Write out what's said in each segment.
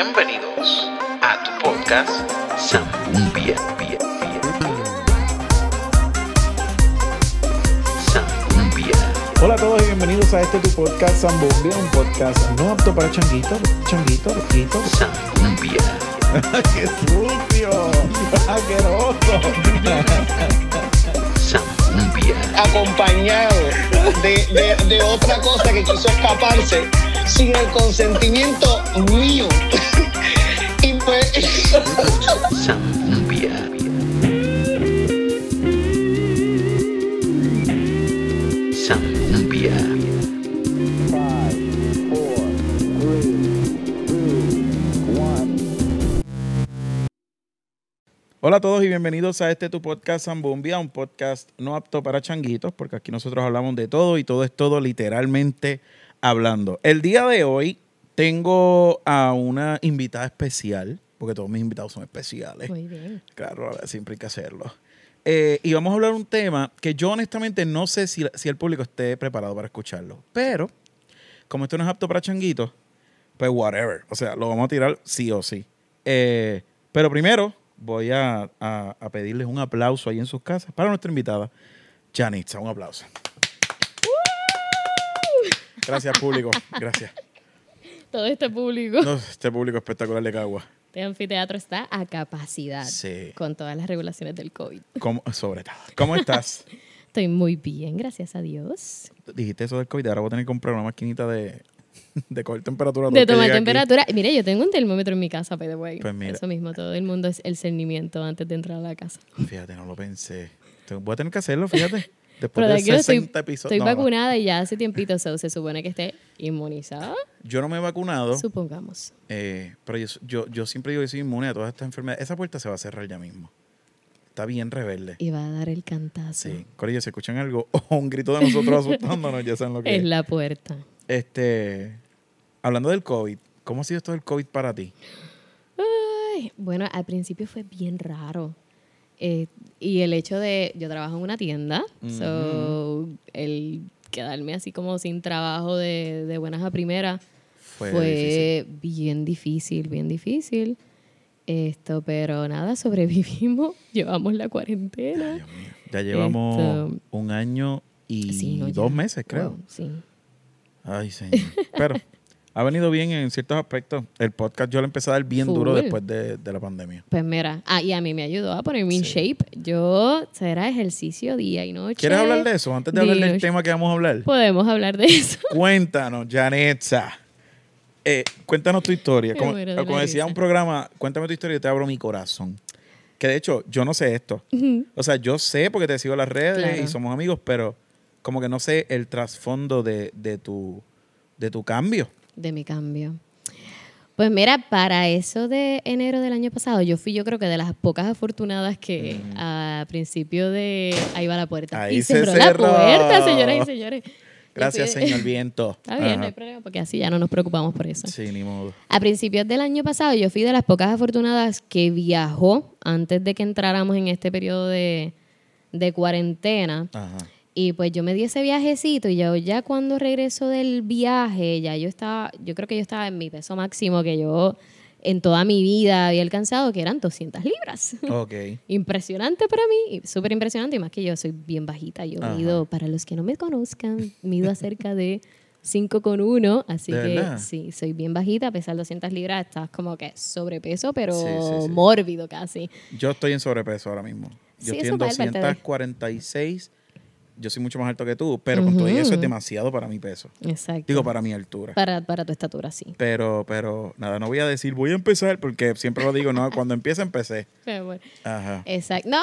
Bienvenidos a tu podcast Zambumbia. Zambumbia. Hola a todos y bienvenidos a este tu podcast Zambumbia, un podcast no apto para changuitos, changuitos, loquitos. Zambumbia. ¡Qué sucio! ¡Asqueroso! Zambumbia. acompañado de, de- de otra cosa que quiso escaparse sin el consentimiento mío. y pues. Hola a todos y bienvenidos a este tu podcast Zambumbia, un podcast no apto para changuitos, porque aquí nosotros hablamos de todo y todo es todo literalmente hablando. El día de hoy tengo a una invitada especial, porque todos mis invitados son especiales. Muy bien. Claro, siempre hay que hacerlo. Eh, y vamos a hablar de un tema que yo honestamente no sé si, si el público esté preparado para escucharlo. Pero, como esto no es apto para changuitos, pues whatever. O sea, lo vamos a tirar sí o sí. Eh, pero primero voy a, a- a pedirles un aplauso ahí en sus casas para nuestra invitada, Janitza. Un aplauso. Gracias, público. Gracias. Todo este público. No, este público espectacular de Cagua. Este anfiteatro está a capacidad Sí. con todas las regulaciones del COVID. ¿Cómo- sobre todo. ¿Cómo estás? Estoy muy bien, gracias a Dios. dijiste eso del COVID, ahora voy a tener que comprar una maquinita de, de coger temperatura. De tomar llegue aquí. temperatura. Mire, yo tengo un termómetro en mi casa, by the way. Pues mira. Eso mismo, todo el mundo es el cernimiento antes de entrar a la casa. Fíjate, no lo pensé. Voy a tener que hacerlo, fíjate. Después Pero de de aquí no 60 estoy, episodios. estoy No, no. vacunada y ya hace tiempito so, se supone que esté inmunizada, Yo no me he vacunado, supongamos. eh, pero yo, yo, yo siempre digo que soy inmune a todas estas enfermedades. Esa puerta se va a cerrar ya mismo. Está bien rebelde. Y va a dar el cantazo. Sí. Corillo, si escuchan algo o un grito de nosotros asustándonos, ya saben lo que Es es. la puerta. Este, hablando del COVID, ¿cómo ha sido esto del COVID para ti? Ay, bueno, al principio fue bien raro. Eh, y el hecho de, yo trabajo en una tienda, so, el quedarme así como sin trabajo de, de buenas a primeras Fue fue, bien difícil, bien difícil. Esto, pero nada, sobrevivimos, llevamos la cuarentena. Dios mío. Ya llevamos Esto- un año y Sí, no, ya. dos meses, creo. Wow, sí. Ay, señor. Pero ha venido bien en ciertos aspectos. El podcast yo lo empecé a dar bien duro después de, de la pandemia. Pues mira, ah, y a mí me ayudó a ponerme in shape. Yo, será ejercicio día y noche. ¿Quieres hablar de eso antes de hablar del tema que vamos a hablar? Podemos hablar de eso. Cuéntanos, Janetza. Eh, cuéntanos tu historia. Como, decía un programa, cuéntame tu historia y te abro mi corazón. Que de hecho, yo no sé esto. O sea, yo sé porque te sigo en las redes Claro. y somos amigos, pero como que no sé el trasfondo de, de tu, de tu cambio. De mi cambio. Pues mira, para eso de enero del año pasado, yo fui yo creo que de las pocas afortunadas que a principio de... Ahí va la puerta. Ahí y se cerró la puerta, señoras y señores. Gracias, fui señor viento. Está bien, no hay problema, porque así ya no nos preocupamos por eso. Sí, ni modo. A principios del año pasado, yo fui de las pocas afortunadas que viajó antes de que entráramos en este periodo de, de cuarentena. Ajá. Y pues yo me di ese viajecito y yo ya cuando regreso del viaje, ya yo estaba, yo creo que yo estaba en mi peso máximo que yo en toda mi vida había alcanzado, que eran 200 libras. Ok. Impresionante para mí, súper impresionante, y más que yo soy bien bajita. Yo Ajá. mido, para los que no me conozcan, mido acerca de 5,1, así ¿De que verdad? sí, soy bien bajita, a pesar de 200 libras, estás como que sobrepeso, pero Sí, sí, sí. mórbido casi. Yo estoy en sobrepeso ahora mismo. Yo Sí, estoy en va al parte de- 246. Yo soy mucho más alto que tú, pero con todo eso es demasiado para mi peso. Exacto. Digo, para mi altura. para, para tu estatura, sí. Pero, pero, nada, no voy a decir, voy a empezar, porque siempre lo digo, no, cuando empiece, empecé. Pero bueno. Ajá. Exacto. No,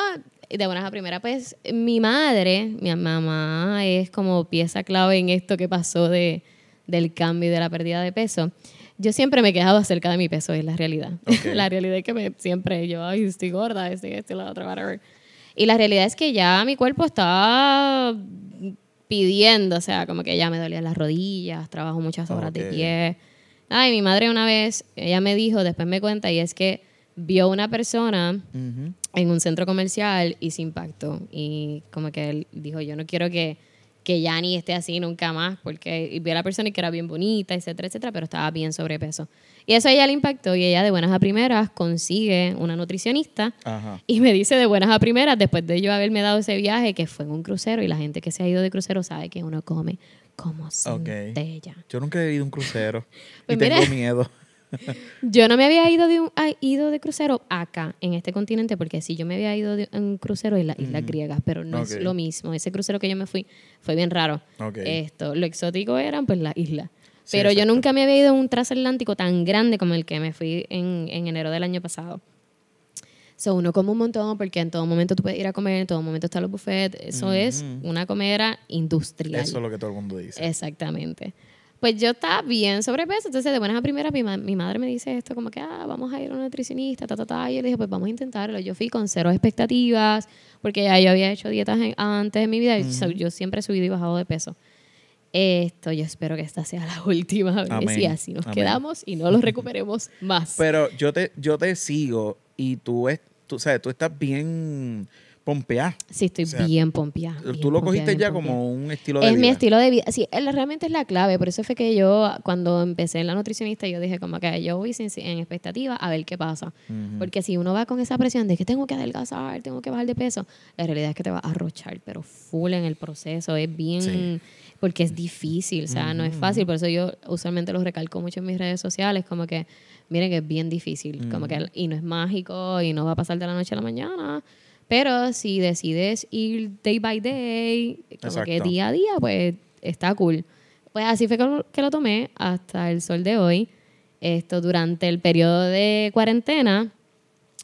de buenas a primera, pues mi madre, mi mamá, es como pieza clave en esto que pasó de, del cambio y de la pérdida de peso. Yo siempre me he quejado acerca de mi peso, es la realidad. La realidad es que me, siempre yo, ay, estoy gorda, estoy esto lo otro, whatever. Y la realidad es que ya mi cuerpo está pidiendo, o sea, como que ya me dolían las rodillas, trabajo muchas horas de pie. Ay, mi madre una vez, ella me dijo, después me cuenta, y es que vio una persona en un centro comercial y se impactó. Y como que él dijo, yo no quiero que que ya ni esté así nunca más, porque vi a la persona y que era bien bonita, etcétera, etcétera, pero estaba bien sobrepeso. Y eso a ella le impactó y ella de buenas a primeras consigue una nutricionista Ajá. y me dice de buenas a primeras, después de yo haberme dado ese viaje, que fue en un crucero y la gente que se ha ido de crucero sabe que uno come como centella. Yo nunca he ido a un crucero. Pues y tengo mira. miedo. Yo no me había ido de, un, a- ido de crucero acá, en este continente, porque sí, yo me había ido de un crucero en las Islas Griegas, pero no es lo mismo. Ese crucero que yo me fui fue bien raro. Esto, lo exótico eran pues las islas. Sí, Pero yo nunca me había ido a un transatlántico tan grande como el que me fui en, en enero del año pasado. So, uno come un montón porque en todo momento tú puedes ir a comer, en todo momento están los buffets. Eso es una comedera industrial. Eso es lo que todo el mundo dice. Exactamente. Pues yo estaba bien sobrepeso, entonces de buenas a primeras mi, ma- mi madre me dice esto como que, ah, vamos a ir a un nutricionista, ta, ta, ta. Y yo le dije, pues vamos a intentarlo. Yo fui con cero expectativas, porque ya yo había hecho dietas en- antes de mi vida, y yo siempre he subido y bajado de peso. Esto, yo espero que esta sea la última vez Amén. y así nos Amén. quedamos y no lo recuperemos más. Pero yo te, yo te sigo y tú, es, tú, sabes, tú estás bien pompeada. sí, estoy o sea, bien pompeada. bien Tú lo pompeada, cogiste bien ya como un estilo de Es vida. mi estilo de vida. Sí, él realmente es la clave. Por eso fue que yo, cuando empecé en la nutricionista, yo dije como que yo voy sin, en expectativa a ver qué pasa. Porque si uno va con esa presión de que tengo que adelgazar, tengo que bajar de peso, la realidad es que te va a arrochar, pero full en el proceso. Es bien... Sí. Porque es difícil, o sea, no es fácil. Por eso yo usualmente lo recalco mucho en mis redes sociales, como que, miren que es bien difícil. Como que, y no es mágico y no va a pasar de la noche a la mañana. Pero si decides ir day by day, como que Exacto. día a día, pues está cool. Pues así fue que lo, que lo tomé hasta el sol de hoy. Esto durante el periodo de cuarentena,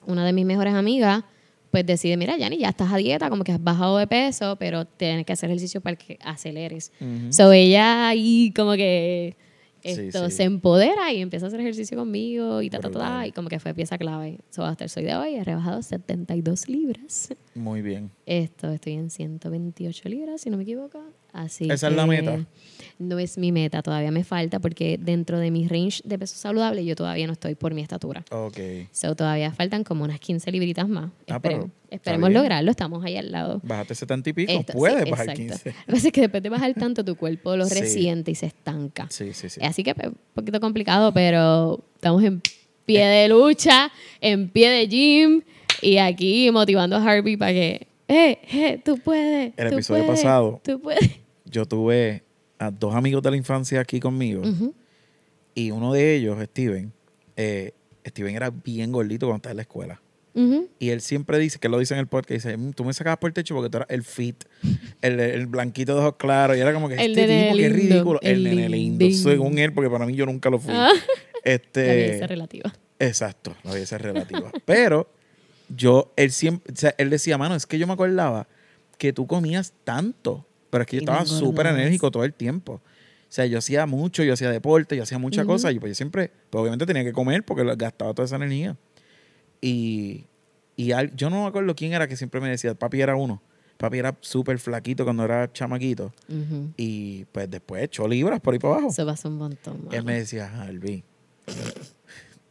una de mis mejores amigas, pues decide, mira, Yanni, ya estás a dieta, como que has bajado de peso, pero tienes que hacer ejercicio para que aceleres. So ella ahí como que esto sí. se empodera y empieza a hacer ejercicio conmigo y ta, ta, ta, y como que fue pieza clave. So hasta el sol de hoy he rebajado 72 libras. Muy bien. Esto, estoy en 128 libras, si no me equivoco. Así ¿Esa es la meta? No es mi meta, todavía me falta porque dentro de mi range de peso saludable yo todavía no estoy por mi estatura. Ok. So, todavía faltan como unas 15 libritas más. Ah, está esperemos bien. lograrlo, estamos ahí al lado. Bájate 70 y pico. Esto, Puedes sí, bajar exacto. 15. Lo que pasa es que después de bajar tanto, tu cuerpo lo Sí. resiente y se estanca. Sí, sí, sí. Así que pues, un poquito complicado, pero estamos en pie de lucha, en pie de gym y aquí motivando a Harvey para que, eh, eh, tú puedes. El tú episodio puedes, pasado. Tú puedes. Yo tuve a dos amigos de la infancia aquí conmigo. Y uno de ellos, Steven, eh, Steven era bien gordito cuando estaba en la escuela. Y él siempre dice, que lo dice en el podcast, dice, "Mm, tú me sacabas por el techo porque tú eras el fit, el, el blanquito de ojos claros. Y era como que El este tipo, qué lindo, ridículo. El, el nene lindo, lindín. según él, porque para mí yo nunca lo fui. Ah. La Este, belleza relativa. Exacto, la belleza relativa. Pero yo, él siempre, o sea, él decía, mano, es que yo me acordaba que tú comías tanto, pero es que yo estaba súper enérgico todo el tiempo. O sea, yo hacía mucho, yo hacía deporte, yo hacía muchas cosas y pues yo siempre, pues obviamente tenía que comer porque gastaba toda esa energía. Y, y al- yo no me acuerdo quién era que siempre me decía, papi era uno. Papi era súper flaquito cuando era chamaquito. Ujú. Y pues después echó libras por ahí para abajo. Eso pasa un montón. Él mano. me decía, Albi,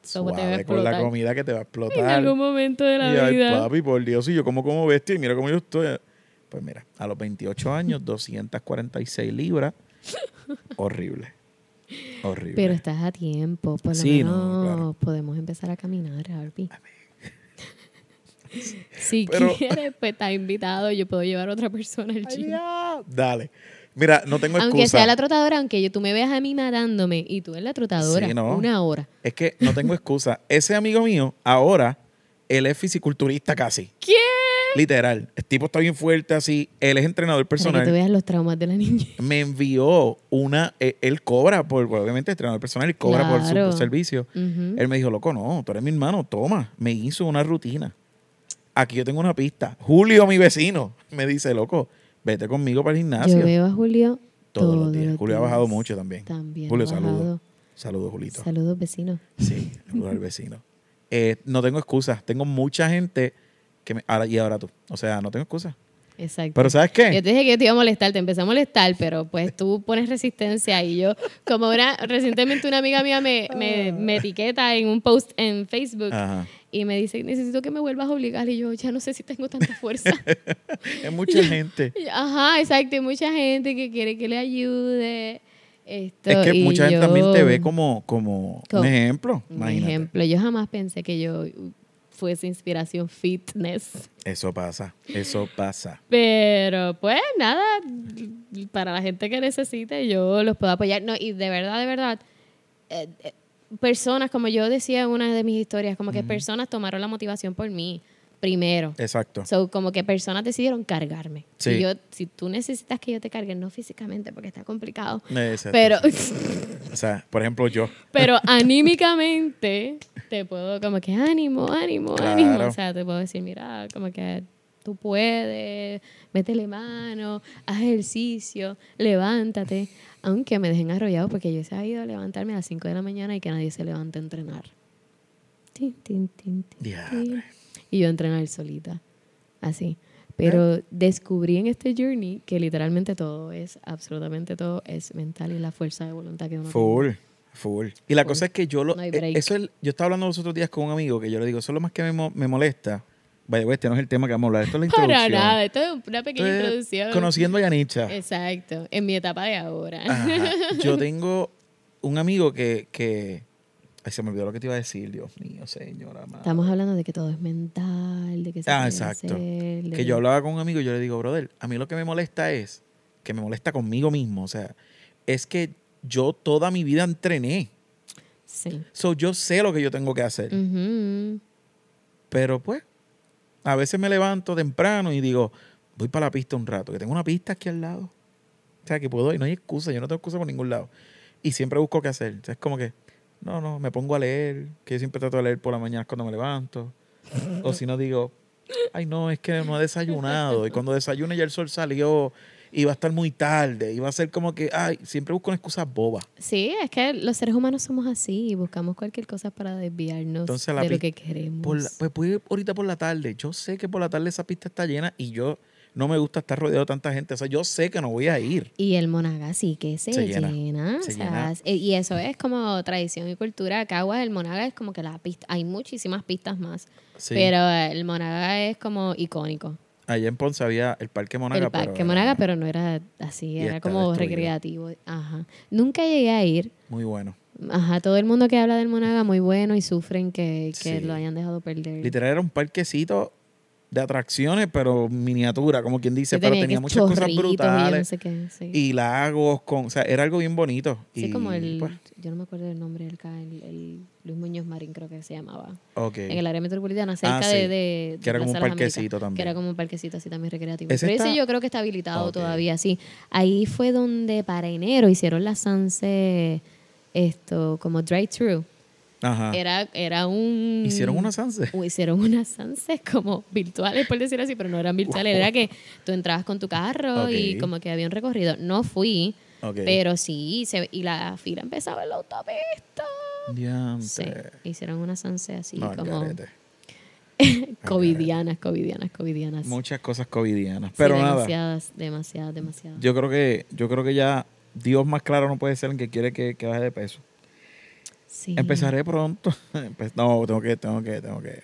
Eso te va a suave con la comida que te va a explotar. En algún momento de la y ay, vida. papi, por Dios, y yo como como bestia y mira cómo yo estoy. Pues mira, a los 28 años, 246 libras. Horrible. Horrible. Pero estás a tiempo. Por lo Sí, no, menos claro. podemos empezar a caminar, Harvey. si Pero- quieres, pues estás invitado. Yo puedo llevar a otra persona al gym. Dale. Mira, no tengo excusa. Aunque sea la trotadora, aunque yo, tú me veas a mí nadándome y tú en la trotadora, Sí, no. una hora. Es que no tengo excusa. Ese amigo mío, ahora, él es fisiculturista casi. ¿Quién? Literal. El tipo está bien fuerte así. Él es entrenador Para que tú personal. veas los traumas de la niña. Me envió una. eh, Él cobra por. obviamente, entrenador personal y cobra por su Claro. servicio. Él me dijo, loco, no, tú eres mi hermano, toma. Me hizo una rutina. Aquí yo tengo una pista. Julio, mi vecino, me dice, loco, vete conmigo para el gimnasio. Yo veo a Julio Todos todos los días. Julio ha bajado mucho también. También Julio, saludos. Saludos, Julito. Saludos, vecinos. Sí, saludos al vecino. Eh, no tengo excusas. Tengo mucha gente que me... Ahora, y ahora tú. O sea, no tengo excusas. Exacto. Pero ¿sabes qué? Yo te dije que te iba a molestar, te empecé a molestar, pero pues tú pones resistencia y yo, como una, recientemente una amiga mía me, me, me etiqueta en un post en Facebook Ajá. y me dice, necesito que me vuelvas a obligar y yo ya no sé si tengo tanta fuerza. Es mucha gente. Ajá, exacto, hay mucha gente que quiere que le ayude. Esto, Es que mucha gente yo- también te ve como, como Como un ejemplo. Un Imagínate. ejemplo, yo jamás pensé que yo fuese inspiración fitness. Eso pasa, eso pasa. Pero pues nada, para la gente que necesite, yo los puedo apoyar. No, y de verdad, de verdad, eh, eh, personas, como yo decía en una de mis historias, como que personas tomaron la motivación por mí primero. Exacto. So, como que personas decidieron cargarme. Sí. Si, yo, si tú necesitas que yo te cargue, no físicamente, porque está complicado, Exacto. pero, O sea, por ejemplo, yo. pero anímicamente te puedo como que ánimo, ánimo, Claro. ánimo. O sea, te puedo decir, mira, como que tú puedes, métele mano, haz ejercicio, levántate. Aunque me dejen arrollado porque yo he sabido levantarme a las 5 de la mañana y que nadie se levante a entrenar. Tin, tin, tin, tin, tin. Y yo entrenar solita. Así. Pero descubrí en este journey que literalmente todo es, absolutamente todo es mental y la fuerza de voluntad que uno tiene. Full, full. Y la cosa es que yo lo. No hay eh, eso es, yo estaba hablando los otros días con un amigo que yo le digo, eso es lo más que me, mo- me molesta. Vaya, este no es el tema que vamos a hablar. Esto es la introducción. Para nada, esto es una pequeña es introducción. Conociendo a Yanicha. Exacto, en mi etapa de ahora. Ajá. Yo tengo un amigo que, que. Ay, se me olvidó lo que te iba a decir, Dios mío, señora. madre. Estamos hablando de que todo es mental, de que se Ah, puede exacto. hacer, de Que yo hablaba con un amigo y yo le digo, brother, a mí lo que me molesta es, que me molesta conmigo mismo, o sea, es que yo toda mi vida entrené. Sí. So, yo sé lo que yo tengo que hacer. Pero pues, a veces me levanto temprano y digo, voy para la pista un rato, que tengo una pista aquí al lado. O sea, que puedo ir, no hay excusa, yo no tengo excusa por ningún lado. Y siempre busco qué hacer. O sea, es como que, no, no, me pongo a leer, que yo siempre trato de leer por la mañana cuando me levanto. O si no digo, ay no, es que no he desayunado. Y cuando desayune ya el sol salió y va a estar muy tarde. Y va a ser como que, ay, siempre busco una excusa boba. Sí, es que los seres humanos somos así y buscamos cualquier cosa para desviarnos Entonces, de lo que queremos. Por la- pues voy ahorita por la tarde. Yo sé que por la tarde esa pista está llena y yo no me gusta estar rodeado de tanta gente. O sea, yo sé que no voy a ir. Y el Monaga sí que se, Se llena. llena, o se sea, llena. es- y eso es como tradición y cultura. Cagua, el Monaga es como que la pista. Hay muchísimas pistas más. Sí. Pero el Monaga es como icónico. Allá en Ponce había el Parque Monaga. el parque pero Monaga, era pero no era así. Era como destruido. recreativo. Ajá. Nunca llegué a ir. Muy bueno. Ajá, todo el mundo que habla del Monaga muy bueno y sufren que, que Sí. lo hayan dejado perder. Literal era un parquecito de atracciones, pero miniatura, como quien dice. Sí, pero tenía muchas cosas y brutales. no sé qué, sí. Y lagos, con, o sea, era algo bien bonito. Sí, y, como el, pues, yo no me acuerdo del nombre del el, el Luis Muñoz Marín creo que se llamaba. ok. En el área metropolitana, cerca Ah, sí. de, de, Que era como un parquecito también. Que era como un parquecito así también recreativo. Ese Pero ese está- yo creo que está habilitado todavía, sí. Ahí fue donde para enero hicieron la Sanse, esto, como drive-thru. Ajá. Era, era un... ¿Hicieron una Sanse? hicieron unas Sanse como virtuales, por decir así, pero no eran virtuales. Era que tú entrabas con tu carro y como que había un recorrido. No fui, pero sí, se, y la fila empezaba en la autopista. Diante. Sí, hicieron una Sanse así No, como covidianas, covidianas, covidianas. Muchas cosas covidianas. Sí, Pero nada. demasiadas, demasiadas, demasiadas. Yo creo que, yo creo que ya Dios más claro no puede ser en que quiere que, que baje de peso. Sí. Empezaré pronto. No, tengo que, tengo que, tengo que.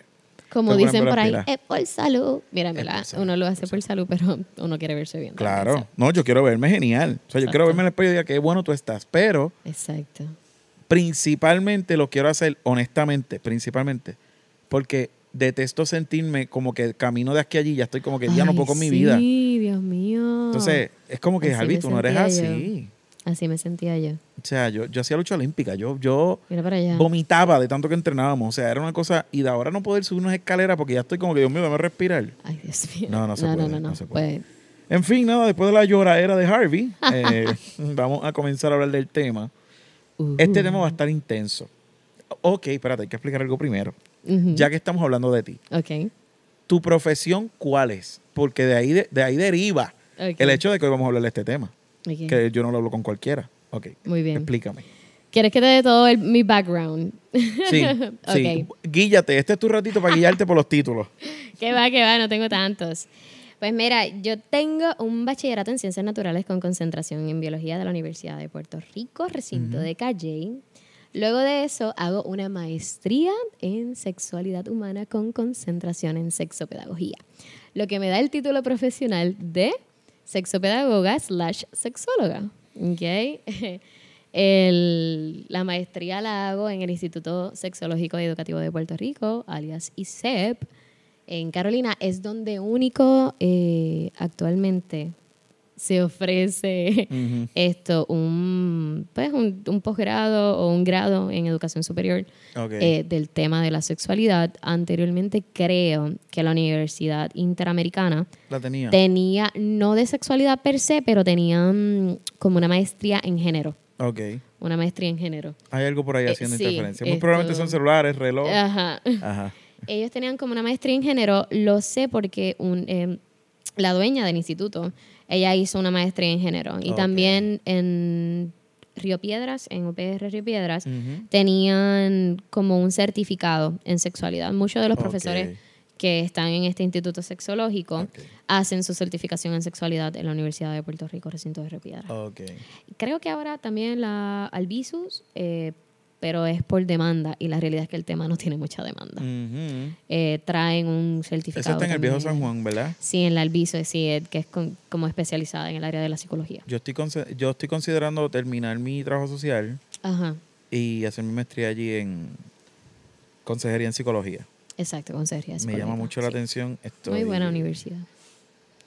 Como tengo dicen por ahí, es por salud. Por salud, uno lo por hace por salud, pero uno quiere verse bien. Claro. No, yo quiero verme genial. O sea, yo quiero verme en el espejo y diga qué bueno tú estás. Pero Exacto. principalmente lo quiero hacer honestamente, principalmente, porque detesto sentirme como que camino de aquí a allí, ya estoy como que ya no puedo con mi sí, vida. Dios mío. Entonces, es como que, tú no eres así. Así me sentía yo. O sea, yo, yo hacía lucha olímpica, yo, yo vomitaba de tanto que entrenábamos. O sea, era una cosa, y de ahora no poder subir unas escaleras porque ya estoy como que, Dios mío, dame respirar. Ay, Dios mío. No, no se no, puede, no, no, no se puede. Pues, En fin, nada, después de la lloradera de Harvey, eh, vamos a comenzar a hablar del tema. uh, Este tema va a estar intenso. Ok, espérate, hay que explicar algo primero. ujú. Ya que estamos hablando de ti. Ok. ¿Tu profesión cuál es? Porque de ahí, de, de ahí deriva el hecho de que hoy vamos a hablar de este tema. Ok. Que yo no lo hablo con cualquiera. Ok, Muy bien. explícame. ¿Quieres que te dé todo el- mi background? Sí, sí. Ok. Guíllate, este es tu ratito para guiarte por los títulos. Que va, que va, no tengo tantos. Pues mira, yo tengo un bachillerato en ciencias naturales con concentración en biología de la Universidad de Puerto Rico, recinto de Calle. Luego de eso hago una maestría en sexualidad humana con concentración en sexopedagogía, lo que me da el título profesional de sexopedagoga slash sexóloga. ¿ok? El- la maestría la hago en el Instituto Sexológico y Educativo de Puerto Rico, alias ISEP, en Carolina. Es donde único eh, actualmente se ofrece esto, un, pues, un, un posgrado o un grado en educación superior eh, del tema de la sexualidad. Anteriormente creo que la Universidad Interamericana la tenía. tenía, no de sexualidad per se, pero tenían como una maestría en género. ok. Una maestría en género. Hay algo por ahí Eh, haciendo sí, interferencia. Muy esto- probablemente son celulares, reloj. Ajá. Ajá. Ellos tenían como una maestría en género, lo sé porque un, eh, la dueña del instituto, ella hizo una maestría en género. Y también en Río Piedras, en UPR Río Piedras, tenían como un certificado en sexualidad. Muchos de los profesores que están en este instituto sexológico hacen su certificación en sexualidad en la Universidad de Puerto Rico, recinto de Río Piedras. Creo que ahora también la Albizus, eh, pero es por demanda y la realidad es que el tema no tiene mucha demanda. Eh, traen un certificado. Eso está en el viejo San. Juan, ¿verdad? Sí, en la Albizus, sí, que es con- como especializada en el área de la psicología. Yo estoy, yo estoy considerando terminar mi trabajo social Ajá, y hacer mi maestría allí en consejería en psicología. exacto, consejería Me psicológica, llama mucho la atención. Estoy, Muy buena universidad.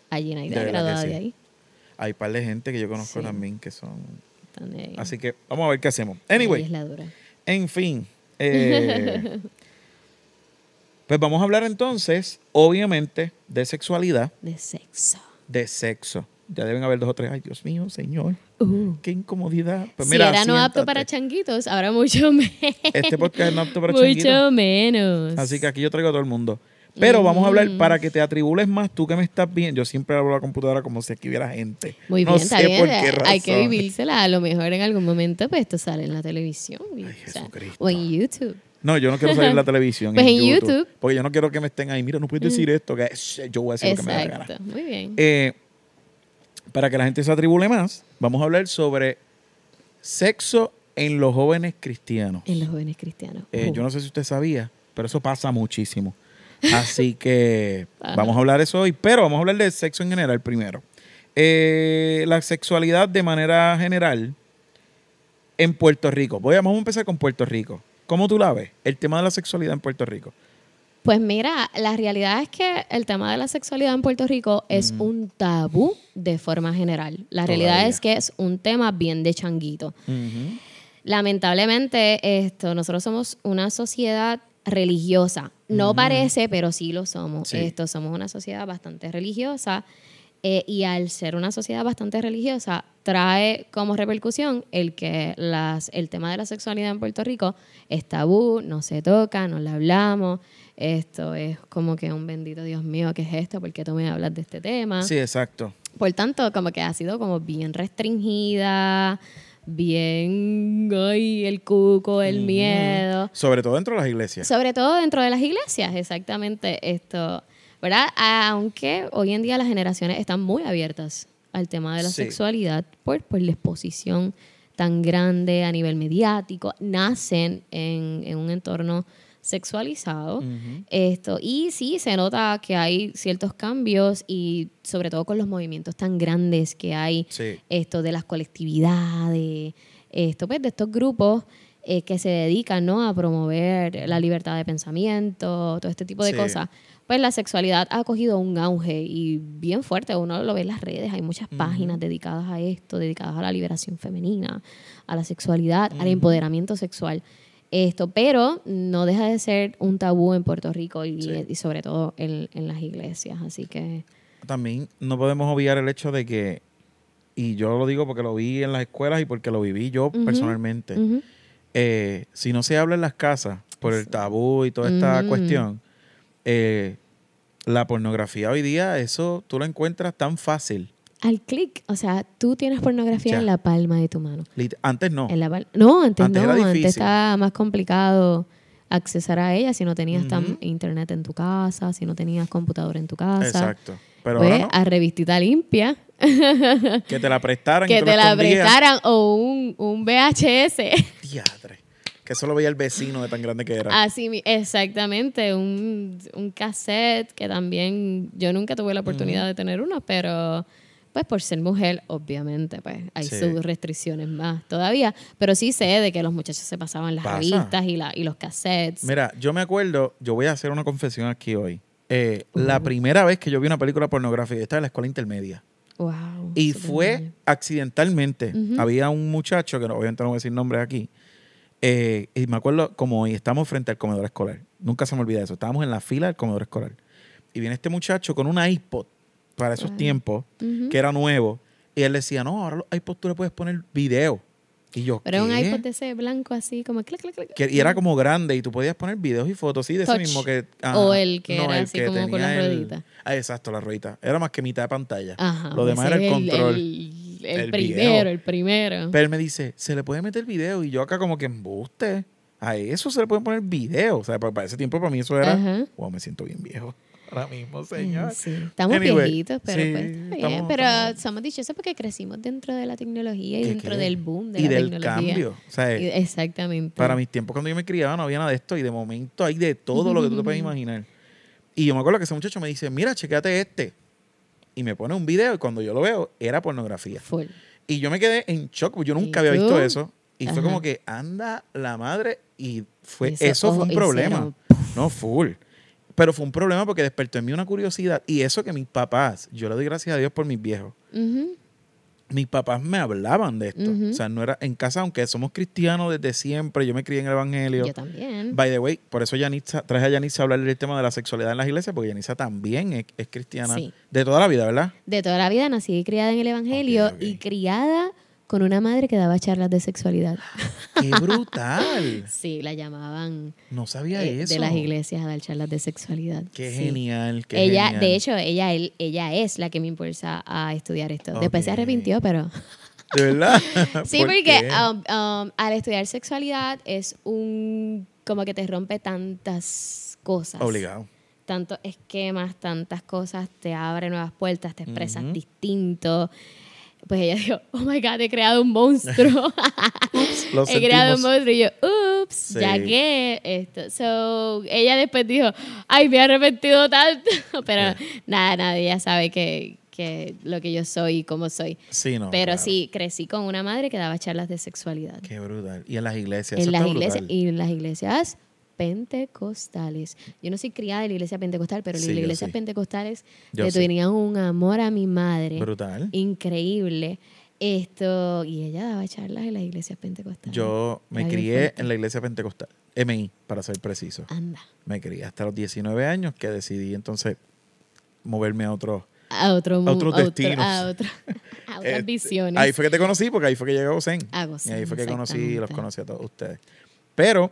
Allí verdad que graduada sí. de ahí. Hay un par de gente que yo conozco Sí. también que son... Ahí. Así que vamos a ver qué hacemos. Anyway, es la dura. en fin. eh, pues vamos a hablar entonces, obviamente, de sexualidad, De sexo. de sexo. Ya deben haber dos o tres. Ay, Dios mío, señor. Uh. Qué incomodidad. Pues si era no apto para changuitos, ahora mucho menos. Este podcast es no apto para mucho changuitos. menos. Así que aquí yo traigo a todo el mundo. Pero vamos a hablar Mm. para que te atribules más, tú que me estás viendo. Yo siempre hablo a la computadora como si aquí hubiera gente. Muy no bien, sé bien. por qué razón. Hay que vivírsela. A lo mejor en algún momento, pues esto sale en la televisión. Ay, o, sea, o en YouTube. No, yo no quiero salir en la televisión. Pues en, en YouTube, YouTube. Porque yo no quiero que me estén ahí. Mira, no puedes decir esto. Que yo voy a decir lo que me da la gana. Exacto. Muy bien. Eh, para que la gente se atribule más, vamos a hablar sobre sexo en los jóvenes cristianos. en los jóvenes cristianos. Eh, Uh. yo no sé si usted sabía, pero eso pasa muchísimo. Así que vamos a hablar de eso hoy, pero vamos a hablar de sexo en general primero. Eh, la sexualidad de manera general en Puerto Rico. Voy a, vamos a empezar con Puerto Rico. ¿Cómo tú la ves? El tema de la sexualidad en Puerto Rico. Pues mira, la realidad es que el tema de la sexualidad en Puerto Rico es un tabú de forma general. La realidad es que es un tema bien de changuito. Lamentablemente, esto, nosotros somos una sociedad religiosa. No parece, pero sí lo somos. Sí. Esto, somos una sociedad bastante religiosa. eh, y al ser una sociedad bastante religiosa, trae como repercusión el que las, el tema de la sexualidad en Puerto Rico es tabú, no se toca, no le hablamos. Esto es como que un bendito Dios mío, ¿qué es esto? ¿Por qué tú me hablas de este tema? Sí, exacto. Por tanto, como que ha sido como bien restringida, bien, ay, el cuco, el miedo. Sobre todo dentro de las iglesias. Sobre todo dentro de las iglesias, exactamente esto, ¿verdad? Aunque hoy en día las generaciones están muy abiertas al tema de la Sí. sexualidad por, por la exposición tan grande a nivel mediático, nacen en, en un entorno sexualizado. Esto, y sí, se nota que hay ciertos cambios y sobre todo con los movimientos tan grandes que hay, Sí. esto de las colectividades, esto pues de estos grupos eh, que se dedican ¿no? a promover la libertad de pensamiento, todo este tipo de Sí. cosas. Pues la sexualidad ha cogido un auge y bien fuerte, uno lo ve en las redes, hay muchas páginas dedicadas a esto, dedicadas a la liberación femenina, a la sexualidad, al empoderamiento sexual. Esto, pero no deja de ser un tabú en Puerto Rico y, Sí. y sobre todo en, en las iglesias. Así que También no podemos obviar el hecho de que, y yo lo digo porque lo vi en las escuelas y porque lo viví yo personalmente, eh, si no se habla en las casas por el tabú y toda esta cuestión, eh, la pornografía hoy día, eso tú lo encuentras tan fácil. Al clic, o sea, tú tienes pornografía Ya. en la palma de tu mano. Antes no. En la no, antes, Antes no, antes estaba más complicado accesar a ella si no tenías tan- internet en tu casa, si no tenías computadora en tu casa. Exacto. Pero Pues, ahora no. a revistita limpia, Que te la prestaran. y que tú te la escondías. prestaran o un, un VHS. Diadre. Que eso lo veía el vecino de tan grande que era. Así, exactamente, un, un cassette que también yo nunca tuve la oportunidad de tener uno, pero pues por ser mujer, obviamente, pues hay Sí. sus restricciones más todavía, pero sí sé de que los muchachos se pasaban las Pasa. revistas y, la, y los cassettes. Mira, yo me acuerdo, yo voy a hacer una confesión aquí hoy. Eh, Uh. La primera vez que yo vi una película pornográfica, estaba en la escuela intermedia. Wow. Y fue accidentalmente. Ujú. Había un muchacho, que no, obviamente no voy a decir nombres aquí, eh, y me acuerdo como hoy, estamos frente al comedor escolar. Nunca se me olvida eso. Estábamos en la fila del comedor escolar. Y viene este muchacho con un iPod para esos Wow. tiempos, que era nuevo. Y él decía, no, ahora los iPod tú le puedes poner video. Y yo, Pero era un ¿qué? iPod de ese blanco así, como clic, clic, clic. Que- y era como grande y tú podías poner videos y fotos, sí, de Touch. ese mismo que... O el que era así como con las el- rueditas. Ah, exacto, la ruedita. Era más que mitad de pantalla. Ajá. Lo demás era el control. El, el El primero, video. el primero. Pero él me dice, se le puede meter video. Y yo acá como que embuste. A eso se le puede poner video. O sea, pa- para ese tiempo para mí eso era... Ajá. Wow, me siento bien viejo. Ahora mismo, señor. Sí, estamos Anyway, viejitos, pero sí, pues está bien. estamos- pero estamos- somos dichosos porque crecimos dentro de la tecnología y ¿Qué dentro qué? del boom de y la del tecnología. cambio. O sea, Y- Exactamente. para mis tiempos cuando yo me criaba no había nada de esto. Y de momento hay de todo lo que tú te puedes imaginar. Y yo me acuerdo que ese muchacho me dice, mira, chequéate este. Y me pone un video y cuando yo lo veo, era pornografía. Full. Y yo me quedé en shock, porque yo ¿Y nunca había tú? visto eso. Y fue Ajá. como que anda la madre y fue Eso, eso, fue un problema. hicieron, No, full. Pero fue un problema porque despertó en mí una curiosidad. Y eso que mis papás, yo le doy gracias a Dios por mis viejos. Ujú. Mis papás me hablaban de esto. Ujú. O sea, no era en casa, aunque somos cristianos desde siempre, yo me crié en el Evangelio. Yo también. By the way, por eso Yanitza, traje a Yanitza a hablar del tema de la sexualidad en las iglesias, porque Yanitza también es, es cristiana Sí. de toda la vida, ¿verdad? De toda la vida nací y criada en el Evangelio Ok, ok. y criada con una madre que daba charlas de sexualidad. ¡Qué brutal! Sí, la llamaban No sabía eh, eso. de las iglesias a dar charlas de sexualidad. Qué Sí. genial, qué ella, genial. de hecho, ella, él- ella es la que me impulsa a estudiar esto. Después se arrepintió, pero ¿De verdad? Sí, ¿Por porque um, um, al estudiar sexualidad es un como que te rompe tantas cosas. Obligado. Tantos esquemas, tantas cosas, te abre nuevas puertas, te expresas distinto. Pues ella dijo, oh my God, he creado un monstruo. Lo he creado un monstruo. Y yo, ups, Sí. ya que esto. So, ella después dijo, ay, me he arrepentido tanto. Pero nada, nada, ella sabe que, que lo que yo soy y cómo soy. Sí, no. Pero claro. sí, crecí con una madre que daba charlas de sexualidad. Qué brutal. Y en las iglesias. En eso las iglesias brutal. y en las iglesias pentecostales. Yo no soy criada de la iglesia pentecostal, pero Sí, en las iglesias sí. pentecostales Yo le sí. tenían un amor a mi madre Brutal. increíble. Esto, y ella daba charlas en las iglesias pentecostales. Yo me crié en la iglesia pentecostal. MI, para ser preciso. Anda. Me crié hasta los 19 años que decidí entonces moverme a otro. A otro otros a otro- destinos. A, otro- a otras Este, visiones. Ahí fue que te conocí, porque ahí fue que llegué a Gosen. A Y ahí fue que conocí, los conocí a todos ustedes. Pero